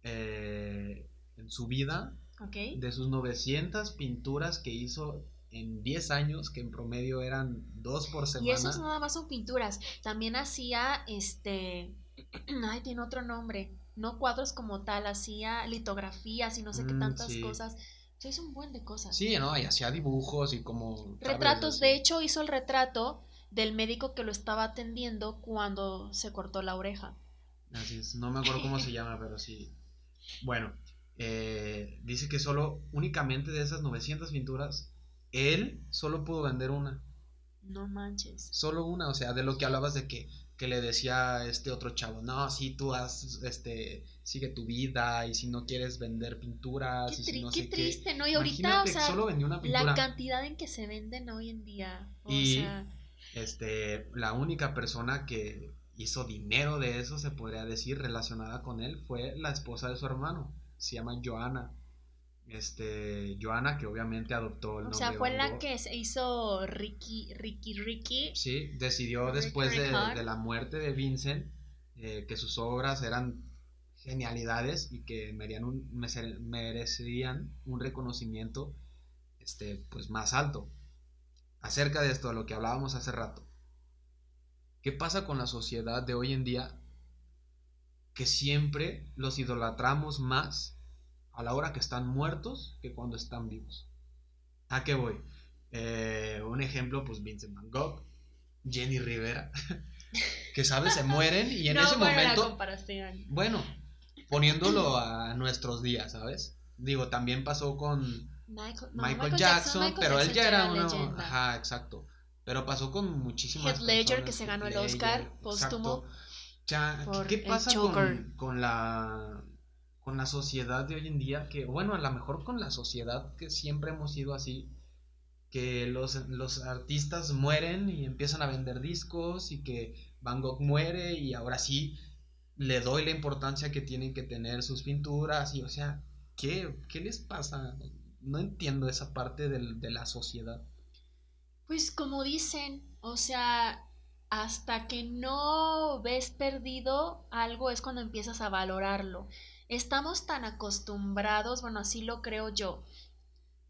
eh, en su vida, de sus 900 pinturas que hizo en 10 años, que en promedio eran dos por semana. Y esos nada más son pinturas. También hacía, este, (clears throat) ay, tiene otro nombre, no cuadros como tal, hacía litografías y no sé qué mm, tantas cosas. O hizo un buen de cosas. Sí, ¿no? Y hacía dibujos y como... Retratos, de hecho hizo el retrato del médico que lo estaba atendiendo cuando se cortó la oreja. Así es, no me acuerdo cómo se llama, pero sí. Bueno, eh, dice que solo, únicamente de esas 900 pinturas, él solo pudo vender una. No manches. Solo una, o sea, de lo que hablabas de que, que le decía este otro chavo, no, si tú has, este, sigue tu vida y si no quieres vender pinturas qué y no qué triste, ¿no? Y ahorita, o sea, solo vendió una pintura. la cantidad en que se venden hoy en día, o y, sea... este, la única persona que hizo dinero de eso, se podría decir, relacionada con él, fue la esposa de su hermano, se llama Joana este, Joana, que obviamente adoptó el nombre. O sea, fue la que se hizo Ricky, Ricky, Ricky. Sí, decidió después de, la muerte de Vincent eh, que sus obras eran genialidades y que merecerían un reconocimiento este, pues, más alto. Acerca de esto, de lo que hablábamos hace rato. ¿Qué pasa con la sociedad de hoy en día? Que siempre los idolatramos más a la hora que están muertos que cuando están vivos. ¿A qué voy? Eh, un ejemplo, pues Vincent Van Gogh, Jenny Rivera, (laughs) que sabes, se mueren y en ese momento... Bueno, poniéndolo a nuestros días, ¿sabes? Digo, también pasó con Michael, Jackson, pero él ya era uno... Ajá, exacto. Pero pasó con muchísimas Heath Ledger, que se ganó el Oscar póstumo. ¿Qué pasa con, con la con la sociedad de hoy en día, que bueno, a lo mejor con la sociedad que siempre hemos sido así, que los, los artistas mueren y empiezan a vender discos y que Van Gogh muere y ahora sí le doy la importancia que tienen que tener sus pinturas y o sea, ¿qué, qué les pasa? No entiendo esa parte de la sociedad. Pues como dicen, o sea, hasta que no ves perdido algo es cuando empiezas a valorarlo. Estamos tan acostumbrados, bueno, así lo creo yo,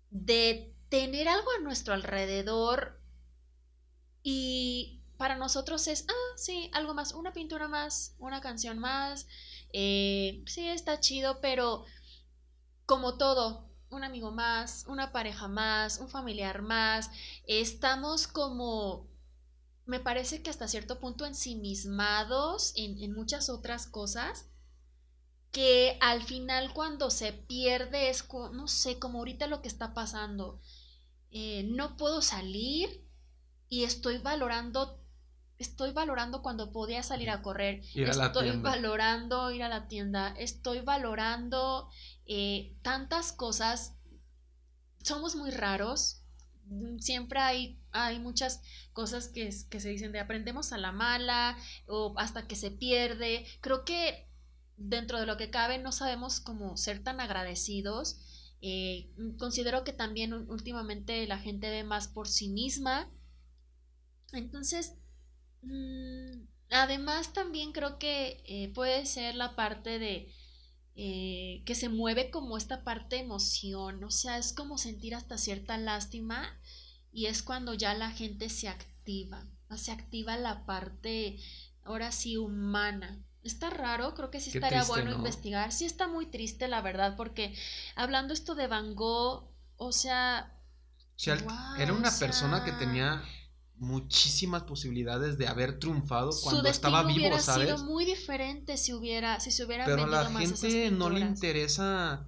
de tener algo a nuestro alrededor y para nosotros es, ah, sí, algo más, una pintura más, una canción más, eh, sí, está chido, pero como todo, un amigo más, una pareja más, un familiar más, estamos como, me parece que hasta cierto punto ensimismados en, en muchas otras cosas que al final cuando se pierde es, no sé, como ahorita lo que está pasando, eh, no puedo salir y estoy valorando estoy valorando cuando podía salir a correr, estoy valorando ir a la tienda, estoy valorando eh, tantas cosas, somos muy raros, siempre hay, hay muchas cosas que, que se dicen de aprendemos a la mala o hasta que se pierde, creo que dentro de lo que cabe no sabemos cómo ser tan agradecidos. Eh, considero que también últimamente la gente ve más por sí misma. Entonces, mm, además también creo que eh, puede ser la parte de eh, que se mueve como esta parte emoción, o sea, es como sentir hasta cierta lástima y es cuando ya la gente se activa, se activa la parte ahora sí humana Está raro, creo que sí estaría bueno investigar. Sí está muy triste, la verdad, porque hablando esto de Van Gogh, o sea... era una persona que tenía muchísimas posibilidades de haber triunfado cuando estaba vivo, hubiera sido muy diferente si hubiera si se hubiera Pero a la gente no le interesa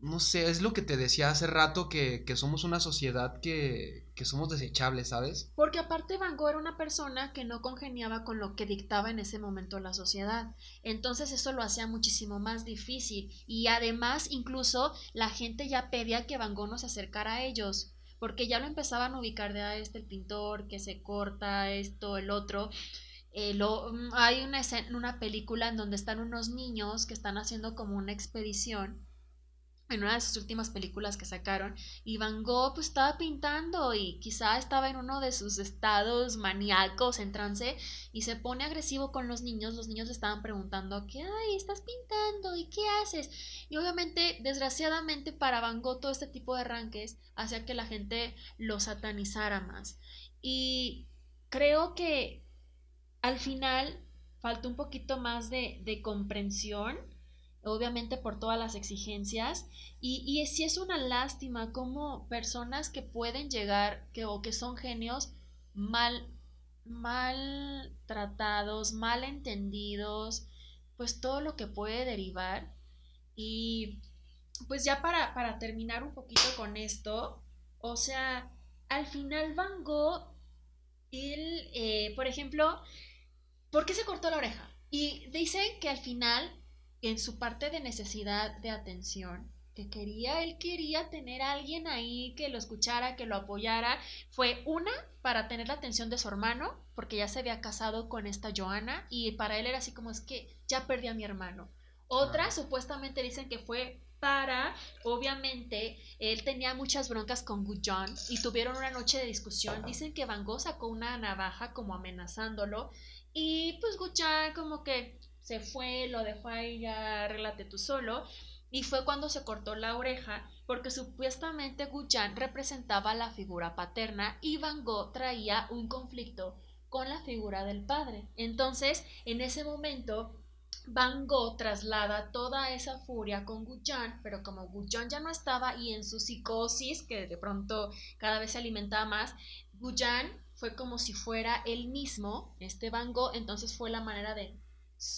no sé, es lo que te decía hace rato que, somos una sociedad que, que, somos desechables, ¿sabes? Porque aparte Van Gogh era una persona que no congeniaba con lo que dictaba en ese momento la sociedad. Entonces eso lo hacía muchísimo más difícil. Y además incluso la gente ya pedía que Van Gogh no se acercara a ellos. Porque ya lo empezaban a ubicar de, ah, este el pintor, que se corta, esto, el otro. Eh, mm, hay una, una película en donde están unos niños que están haciendo como una expedición en una de sus últimas películas que sacaron y Van Gogh pues estaba pintando y quizá estaba en uno de sus estados maníacos en trance y se pone agresivo con los niños, los niños le estaban preguntando ¿qué hay? ¿estás pintando? ¿y qué haces? y obviamente desgraciadamente para Van Gogh todo este tipo de arranques hacía que la gente lo satanizara más y creo que al final falta un poquito más de, de comprensión obviamente por todas las exigencias. Y, y sí es una lástima como personas que pueden llegar que, o que son genios mal, mal tratados, mal entendidos, pues todo lo que puede derivar. Y pues ya para, para terminar un poquito con esto, o sea, al final Van Gogh, él, eh, por ejemplo, ¿por qué se cortó la oreja? Y dicen que al final en su parte de necesidad de atención, que quería, él quería tener a alguien ahí que lo escuchara, que lo apoyara, fue una para tener la atención de su hermano, porque ya se había casado con esta Joana y para él era así como es que ya perdí a mi hermano. Otra, supuestamente dicen que fue para, obviamente, él tenía muchas broncas con Gujon y tuvieron una noche de discusión. Dicen que Van Gogh sacó una navaja como amenazándolo y pues Gujon como que se fue, lo dejó ahí, ya arréglate tú solo. Y fue cuando se cortó la oreja, porque supuestamente Guyan representaba la figura paterna y Van Gogh traía un conflicto con la figura del padre. Entonces, en ese momento, Van Gogh traslada toda esa furia con Guyan, pero como Guyan ya no estaba y en su psicosis, que de pronto cada vez se alimentaba más, Guyan fue como si fuera él mismo, este Van Gogh, entonces fue la manera de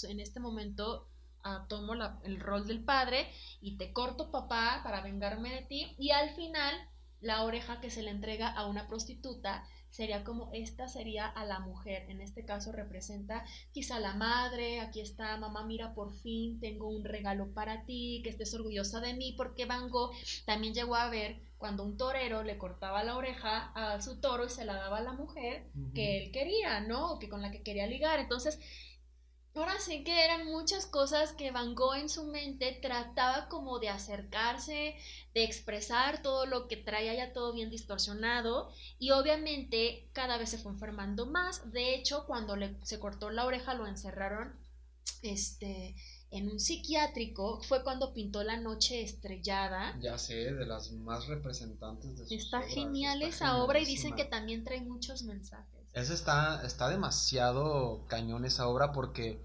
en este momento ah, tomo el rol del padre y te corto papá para vengarme de ti y al final la oreja que se le entrega a una prostituta sería como esta sería a la mujer. En este caso representa quizá la madre, aquí está mamá, mira por fin tengo un regalo para ti, que estés orgullosa de mí, porque Van Gogh también llegó a ver cuando un torero le cortaba la oreja a su toro y se la daba a la mujer que él quería, ¿no? O que con la que quería ligar. Entonces, Ahora sí que eran muchas cosas que Van Gogh en su mente trataba como de acercarse, de expresar todo lo que traía ya todo bien distorsionado y obviamente cada vez se fue enfermando más. De hecho, cuando le, se cortó la oreja lo encerraron este, en un psiquiátrico fue cuando pintó La Noche Estrellada. Ya sé, de las más representantes de sus Está genial esa obra y dicen que también trae muchos mensajes. Esa está, está demasiado cañón esa obra porque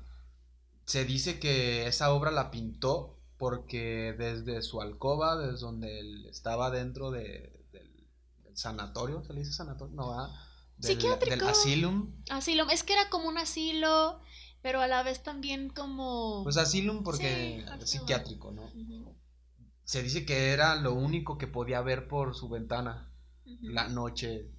se dice que esa obra la pintó porque desde su alcoba, desde donde él estaba dentro de, del, sanatorio, ¿se le dice sanatorio? No, va. Del, Psiquiátrico. Del asylum. Asylum, es que era como un asilo, pero a la vez también como... Pues asylum porque psiquiátrico, ¿no? Se dice que era lo único que podía ver por su ventana la noche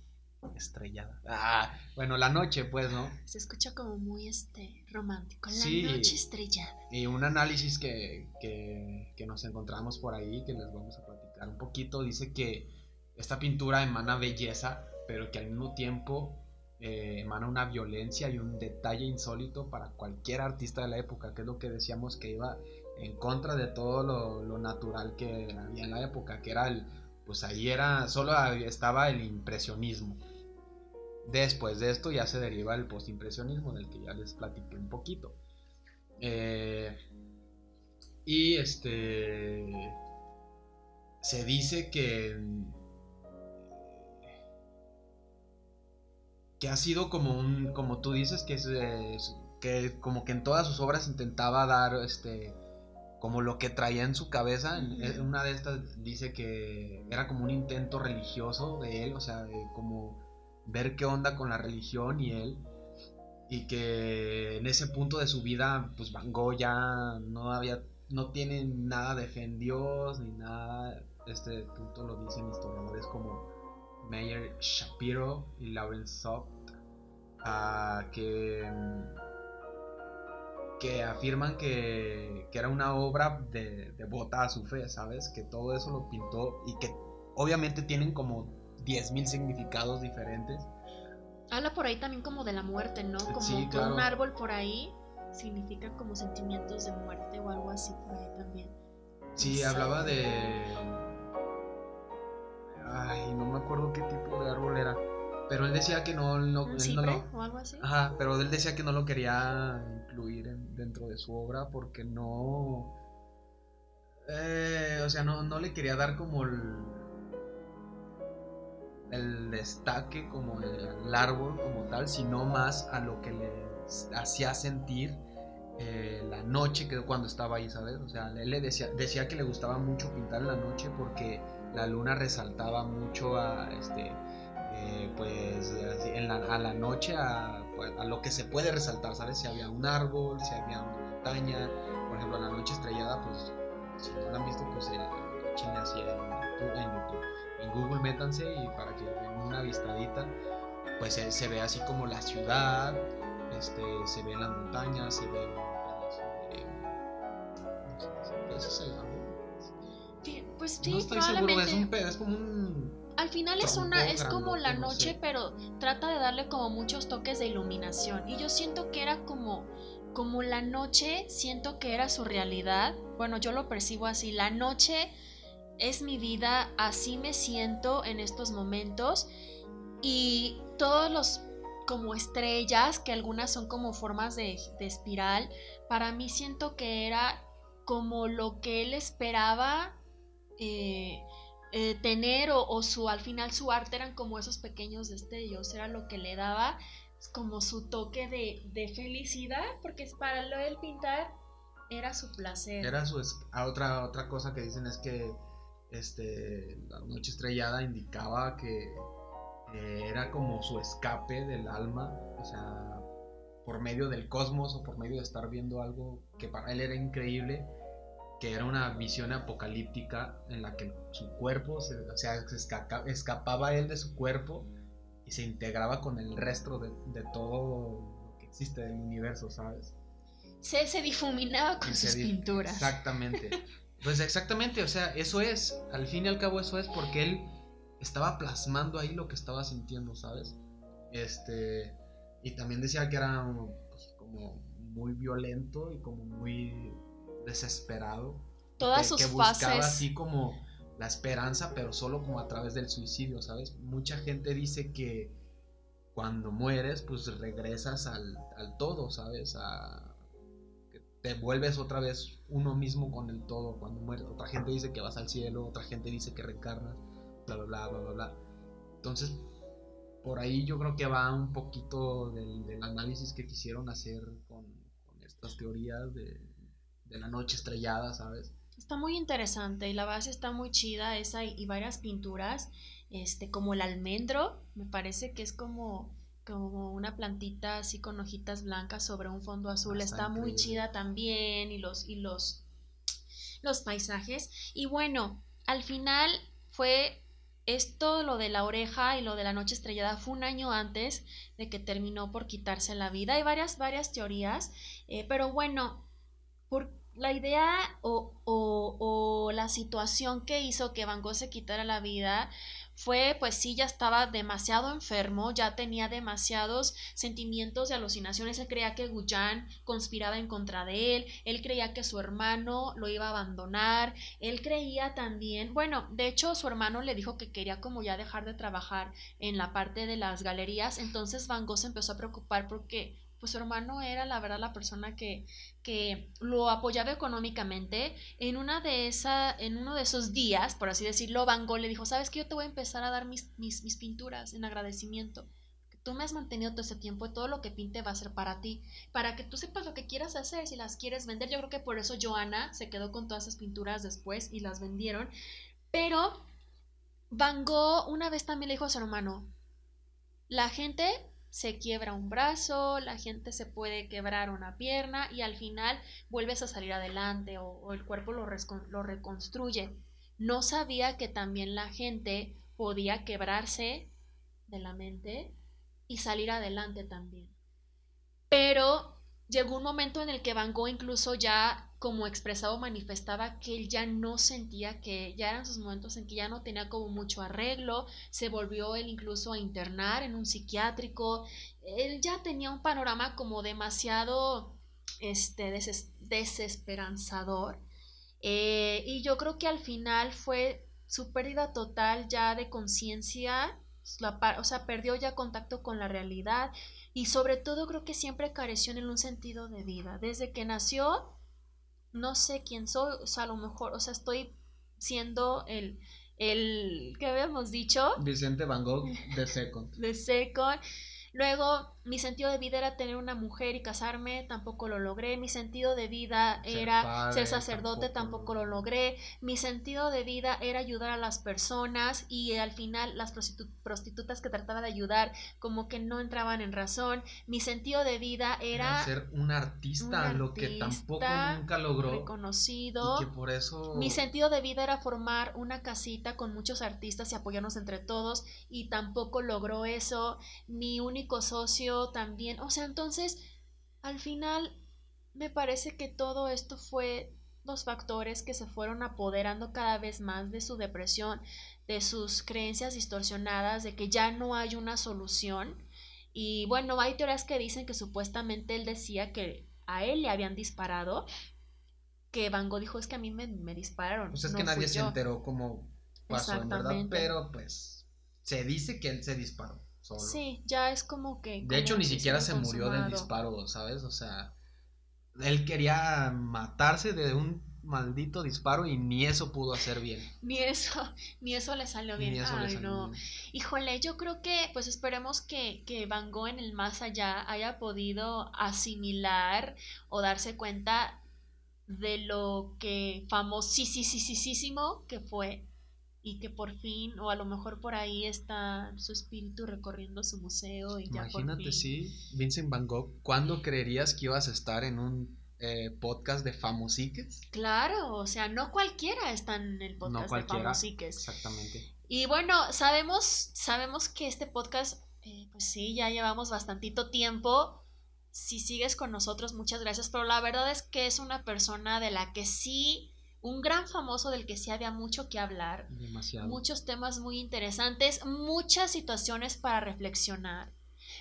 estrellada. Ah, bueno, la noche, pues, ¿no? Se escucha como muy este romántico. La noche estrellada. Y un análisis que, que, nos encontramos por ahí, que les vamos a platicar un poquito, dice que esta pintura emana belleza, pero que al mismo tiempo eh, emana una violencia y un detalle insólito para cualquier artista de la época, que es lo que decíamos que iba en contra de todo lo, lo natural que había en la época, que era el, pues ahí era, solo estaba el impresionismo Después de esto ya se deriva el postimpresionismo, del que ya les platiqué un poquito. Eh, y este. Se dice que. Que ha sido como un. Como tú dices, que es, que como que en todas sus obras intentaba dar este como lo que traía en su cabeza. En una de estas dice que era como un intento religioso de él, o sea, como ver qué onda con la religión y él. Y que en ese punto de su vida, pues Van Gogh ya no había, no tiene nada de fe en Dios ni nada. Este punto lo dicen historiadores como Meyer Shapiro y Lawrence Soft, que, que afirman que, que, era una obra de, devota a su fe, ¿sabes? Que todo eso lo pintó y que obviamente tienen como 10.000 significados diferentes. Habla por ahí también como de la muerte, ¿no? Como que un árbol por ahí significa como sentimientos de muerte o algo así por ahí también. Sí, hablaba de... Ay, no me acuerdo qué tipo de árbol era. Pero él decía que no, no, él no lo... o algo así? Ajá, pero él decía que no lo quería incluir dentro de su obra porque no... Eh, o sea, no, no le quería dar como el el destaque como el, árbol como tal, sino más a lo que le hacía sentir eh, la noche que cuando estaba ahí, ¿sabes? O sea, él le decía, decía que le gustaba mucho pintar en la noche porque la luna resaltaba mucho a este eh, pues a la noche pues, a, lo que se puede resaltar, ¿sabes? Si había un árbol, si había una montaña, por ejemplo, la noche estrellada, pues si no la han visto, pues el, Chile hacía en YouTube en Google métanse y para que den una vistadita, pues se, ve así como la ciudad, este, se ven las montañas, se ve Pues sí, no estoy seguro, es, un, es como un al final es una es como la noche, pero trata de darle como muchos toques de iluminación y yo siento que era como como la noche, siento que era su realidad. Bueno, yo lo percibo así, la noche es mi vida, así me siento en estos momentos y todos los como estrellas, que algunas son como formas de, espiral, para mí siento que era como lo que él esperaba eh, eh, tener o, su al final su arte eran como esos pequeños destellos, era lo que le daba como su toque de, de felicidad, porque para lo él pintar era su placer. Era su... otra, otra cosa que dicen es que este, la noche estrellada indicaba que eh, era como su escape del alma, o sea, por medio del cosmos o por medio de estar viendo algo que para él era increíble, que era una visión apocalíptica en la que su cuerpo, se, o sea, escapaba él de su cuerpo y se integraba con el resto de, todo lo que existe del universo, ¿sabes? Se, se difuminaba con sus pinturas. Exactamente. (laughs) Pues exactamente, o sea, eso es, al fin y al cabo eso es porque él estaba plasmando ahí lo que estaba sintiendo, ¿sabes? Este, y también decía que era pues, como muy violento y como muy desesperado. Todas que, sus que buscaba fases. así como la esperanza, pero solo como a través del suicidio, ¿sabes? Mucha gente dice que cuando mueres, pues regresas al, al todo, ¿sabes? A, te vuelves otra vez uno mismo con el todo cuando mueres. Otra gente dice que vas al cielo, otra gente dice que reencarnas, bla, bla, bla, bla, bla, bla. Entonces, por ahí yo creo que va un poquito del, análisis que quisieron hacer con, estas teorías de, de la noche estrellada, ¿sabes? Está muy interesante y la base está muy chida esa y, y varias pinturas, este, como el almendro, me parece que es como, como una plantita así con hojitas blancas sobre un fondo azul, está muy chida también y los, y los, los paisajes. Y bueno, al final fue esto, lo de la oreja y lo de la noche estrellada, fue un año antes de que terminó por quitarse la vida. Hay varias, varias teorías, eh, pero bueno, por la idea o, o- o la situación que hizo que Van Gogh se quitara la vida fue, pues sí, ya estaba demasiado enfermo, ya tenía demasiados sentimientos de alucinaciones. Él creía que Guyan conspiraba en contra de él, él creía que su hermano lo iba a abandonar, él creía también, bueno, de hecho su hermano le dijo que quería como ya dejar de trabajar en la parte de las galerías, entonces Van Gogh se empezó a preocupar porque pues su hermano era la verdad la persona que, que lo apoyaba económicamente. En una de esa, en uno de esos días, por así decirlo, Van Gogh le dijo, sabes que yo te voy a empezar a dar mis, mis, mis pinturas en agradecimiento. Tú me has mantenido todo ese tiempo y todo lo que pinte va a ser para ti, para que tú sepas lo que quieras hacer, si las quieres vender. Yo creo que por eso Joana se quedó con todas esas pinturas después y las vendieron. Pero Van Gogh una vez también le dijo a su hermano, la gente se quiebra un brazo, la gente se puede quebrar una pierna y al final vuelves a salir adelante o, el cuerpo lo, lo reconstruye. No sabía que también la gente podía quebrarse de la mente y salir adelante también. Pero llegó un momento en el que Van Gogh incluso ya como expresado manifestaba que él ya no sentía que ya eran sus momentos en que ya no tenía como mucho arreglo, se volvió él incluso a internar en un psiquiátrico, él ya tenía un panorama como demasiado este, deses- desesperanzador Eh, y yo creo que al final fue su pérdida total ya de conciencia, pa- o sea, perdió ya contacto con la realidad y sobre todo creo que siempre careció en un sentido de vida. Desde que nació, no sé quién soy, o sea, a lo mejor, o sea, estoy siendo el, el, ¿qué habíamos dicho? Vicente Van Gogh de (laughs) Second. de seco. Luego, mi sentido de vida era tener una mujer y casarme, tampoco lo logré. Mi sentido de vida Ser era padre, ser sacerdote, tampoco tampoco, lo lo logré. Mi sentido de vida era ayudar a las personas y al final las prostitu- prostitutas que trataba de ayudar como que no entraban en razón. Mi sentido de vida Era era ser un artista, un lo que tampoco nunca logró. reconocido. Y que por eso. Mi sentido de vida era formar una casita con muchos artistas y apoyarnos entre todos y tampoco logró eso. Mi único socio también. O sea, entonces, al final, me parece que todo esto fue los factores que se fueron apoderando cada vez más de su depresión, de sus creencias distorsionadas, de que ya no hay una solución. Y bueno, hay teorías que dicen que supuestamente él decía que a él le habían disparado que Van Gogh dijo es que a mí me, me dispararon. Pues es no que nadie se yo". enteró cómo pasó, en verdad. Pero pues. Se dice que él se disparó solo. Sí, ya es como que. De hecho, ni siquiera se murió del disparo, ¿sabes? O sea, él quería matarse de un maldito disparo y ni eso pudo hacer bien. (laughs) Ni eso, (laughs) ni eso le salió bien. Ni eso le Ay, salió no. bien. Híjole, yo creo que, pues esperemos que, que Van Gogh en el más allá haya podido asimilar o darse cuenta de lo que famosísimo que fue y que por fin, o a lo mejor por ahí está su espíritu recorriendo su museo y ya por Imagínate, fin. sí, Vincent Van Gogh, ¿cuándo creerías que ibas a estar en un eh, podcast de famosiques? Claro, o sea, no cualquiera está en el podcast de cualquiera. Famosiques. Exactamente. Y bueno, sabemos, sabemos que este podcast, eh, pues sí, ya llevamos bastantito tiempo. Si sigues con nosotros, muchas gracias. Pero la verdad es que es una persona de la que sí, un gran famoso del que sí había mucho que hablar. Demasiado. Muchos temas muy interesantes, muchas situaciones para reflexionar.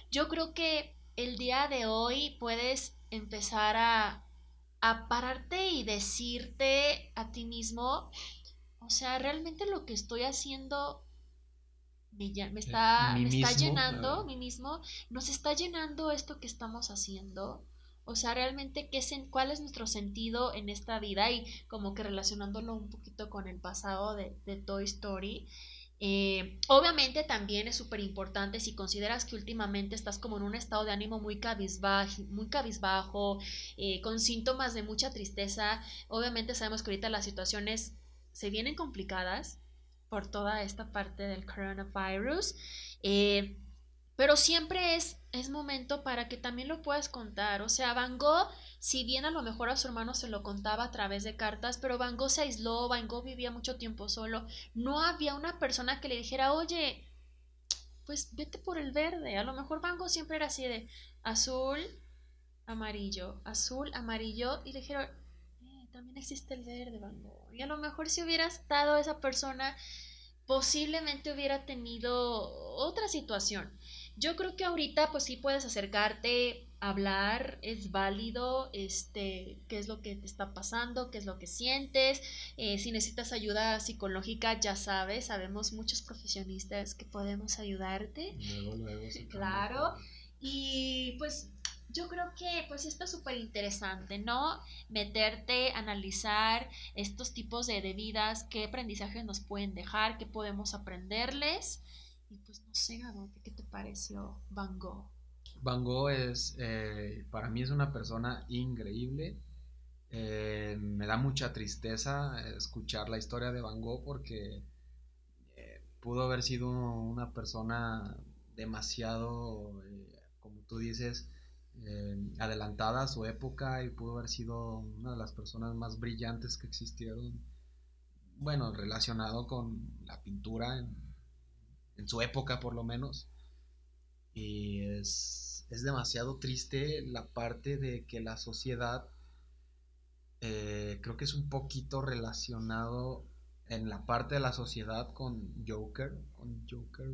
Yo creo que el día de hoy puedes empezar a, a pararte y decirte a ti mismo, o sea, realmente lo que estoy haciendo me, me está, me está llenando, mí mismo, nos está llenando esto que estamos haciendo. O sea, realmente, ¿qué ¿cuál es nuestro sentido en esta vida? Y como que relacionándolo un poquito con el pasado de, de Toy Story. Eh, obviamente también es súper importante si consideras que últimamente estás como en un estado de ánimo muy cabizbajo, muy cabizbajo eh, con síntomas de mucha tristeza. Obviamente sabemos que ahorita las situaciones se vienen complicadas por toda esta parte del coronavirus. Eh, pero siempre es, es momento para que también lo puedas contar. O sea, Van Gogh, si bien a lo mejor a su hermano se lo contaba a través de cartas, pero Van Gogh se aisló, Van Gogh vivía mucho tiempo solo. No había una persona que le dijera, oye, pues vete por el verde. A lo mejor Van Gogh siempre era así de azul, amarillo, azul, amarillo. Y le dijeron, eh, también existe el verde, Van Gogh. Y a lo mejor si hubiera estado esa persona, posiblemente hubiera tenido otra situación. Yo creo que ahorita pues sí puedes acercarte, hablar, es válido, este, qué es lo que te está pasando, qué es lo que sientes, eh, si necesitas ayuda psicológica, ya sabes, sabemos muchos profesionistas que podemos ayudarte. Luego, luego, Claro. Y pues yo creo que pues esto es súper interesante, ¿no? Meterte, analizar estos tipos de, de vidas, qué aprendizajes nos pueden dejar, qué podemos aprenderles pues no sé, ¿qué te pareció Van Gogh? Van Gogh es, eh, para mí es una persona increíble. Eh, me da mucha tristeza escuchar la historia de Van Gogh porque eh, pudo haber sido una persona demasiado, como tú dices, adelantada a su época y pudo haber sido una de las personas más brillantes que existieron, bueno, relacionado con la pintura en, en su época por lo menos. Y es, es demasiado triste la parte de que la sociedad, eh, creo que es un poquito relacionado en la parte de la sociedad con Joker, con Joker.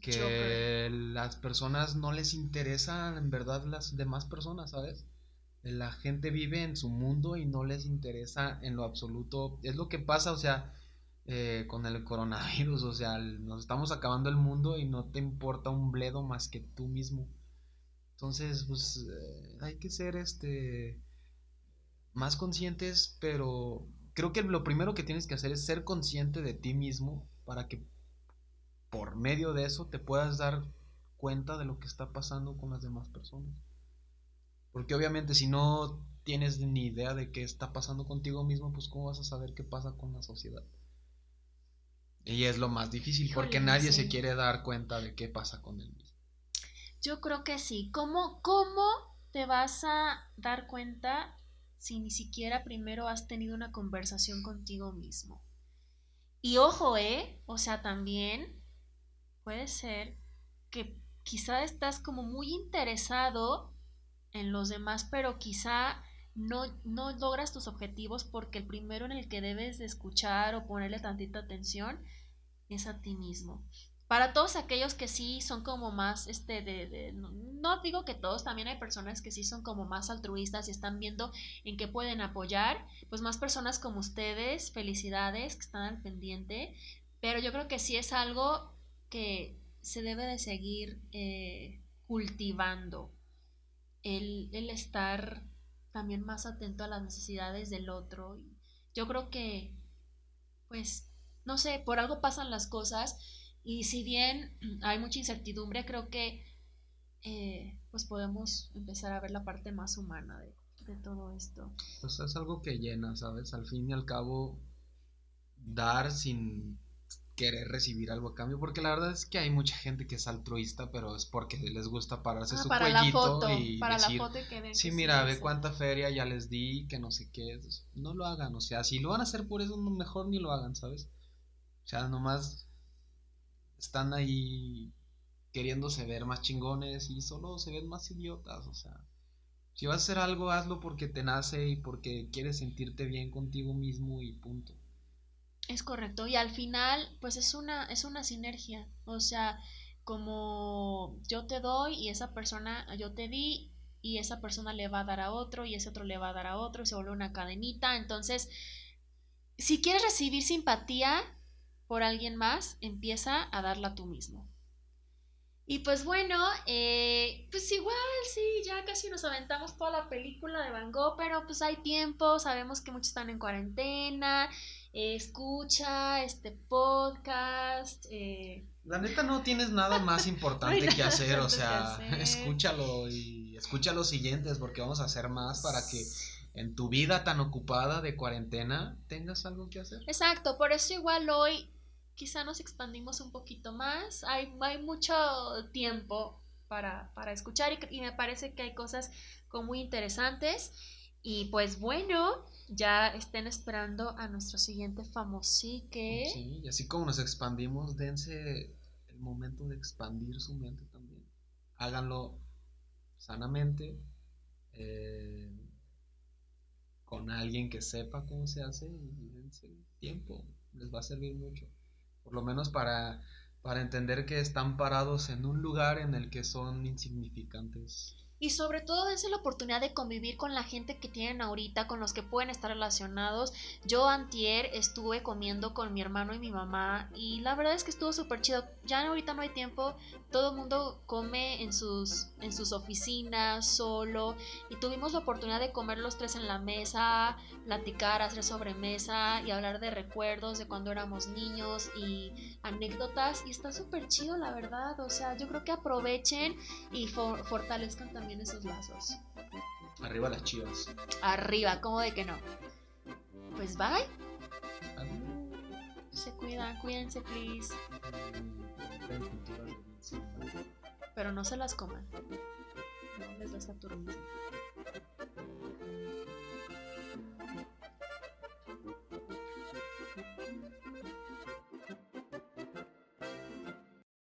Que las personas no les interesan en verdad las demás personas, ¿sabes? La gente vive en su mundo y no les interesa en lo absoluto. Es lo que pasa, o sea, eh, con el coronavirus, o sea, nos estamos acabando el mundo y no te importa un bledo más que tú mismo. Entonces, pues eh, hay que ser este más conscientes, pero creo que lo primero que tienes que hacer es ser consciente de ti mismo para que por medio de eso te puedas dar cuenta de lo que está pasando con las demás personas. Porque obviamente si no tienes ni idea de qué está pasando contigo mismo, pues cómo vas a saber qué pasa con la sociedad. Y es lo más difícil porque nadie se quiere dar cuenta de qué pasa con él mismo. Yo creo que sí. ¿Cómo, ¿Cómo te vas a dar cuenta si ni siquiera primero has tenido una conversación contigo mismo? Y ojo, ¿eh? O sea, también puede ser que quizá estás como muy interesado en los demás, pero quizá no, no logras tus objetivos porque el primero en el que debes de escuchar o ponerle tantita atención es a ti mismo. Para todos aquellos que sí son como más, este, de, no, digo que todos, también hay personas que sí son como más altruistas y están viendo en qué pueden apoyar, pues más personas como ustedes, felicidades, que están al pendiente, pero yo creo que sí es algo que se debe de seguir eh, cultivando, el, el estar también más atento a las necesidades del otro. Yo creo que, pues, no sé, por algo pasan las cosas y si bien (clears throat) hay mucha incertidumbre, creo que eh, pues podemos empezar a ver la parte más humana de, de todo esto. Pues es algo que llena, ¿sabes? Al fin y al cabo, dar sin querer recibir algo a cambio, porque la verdad es que hay mucha gente que es altruista, pero es porque les gusta pararse ah, su para cuellito la foto, y para la foto que sí, mira, ve cuánta feria ya les di, que no sé qué, no lo hagan, o sea, si lo van a hacer por eso, mejor ni lo hagan, ¿sabes? Sea, nomás están ahí queriéndose ver más chingones y solo se ven más idiotas, o sea, si vas a hacer algo, hazlo porque te nace y porque quieres sentirte bien contigo mismo y punto. Es correcto. Y al final, pues es una, es una sinergia. O sea, como yo te doy y esa persona, yo te di, y esa persona le va a dar a otro y ese otro le va a dar a otro y se vuelve una cadenita. Entonces, si quieres recibir simpatía por alguien más, empieza a darla tú mismo. Y pues bueno, eh, pues igual sí, ya casi nos aventamos toda la película de Van Gogh, pero pues hay tiempo, sabemos que muchos están en cuarentena, eh, escucha este podcast. Eh. La neta no tienes nada más importante (laughs) que hacer, o sea, escúchalo y escucha los siguientes porque vamos a hacer más para que en tu vida tan ocupada de cuarentena tengas algo que hacer. Exacto, por eso igual hoy quizá nos expandimos un poquito más. Hay, hay mucho tiempo para, escuchar y, me parece que hay cosas como muy interesantes. Y pues bueno, ya estén esperando a nuestro siguiente famosique. Sí, y así como nos expandimos, dense el momento de expandir su mente también. Háganlo sanamente, eh, con alguien que sepa cómo se hace y dense tiempo. Les va a servir mucho por lo menos para, para entender que están parados en un lugar en el que son insignificantes y sobre todo dense la oportunidad de convivir con la gente que tienen ahorita, con los que pueden estar relacionados. Yo antier estuve comiendo con mi hermano y mi mamá y la verdad es que estuvo súper chido. Ya ahorita no hay tiempo, todo el mundo come en sus, en sus oficinas, solo, y tuvimos la oportunidad de comer los tres en la mesa, platicar, hacer sobremesa y hablar de recuerdos de cuando éramos niños y anécdotas y está súper chido la verdad. O sea, yo creo que aprovechen y fortalezcan también esos lazos. Arriba las chivas. Arriba, ¿cómo de que no? Pues bye. Ah. Se cuidan, cuídense, please. Pero no se las coman. No les da Saturno.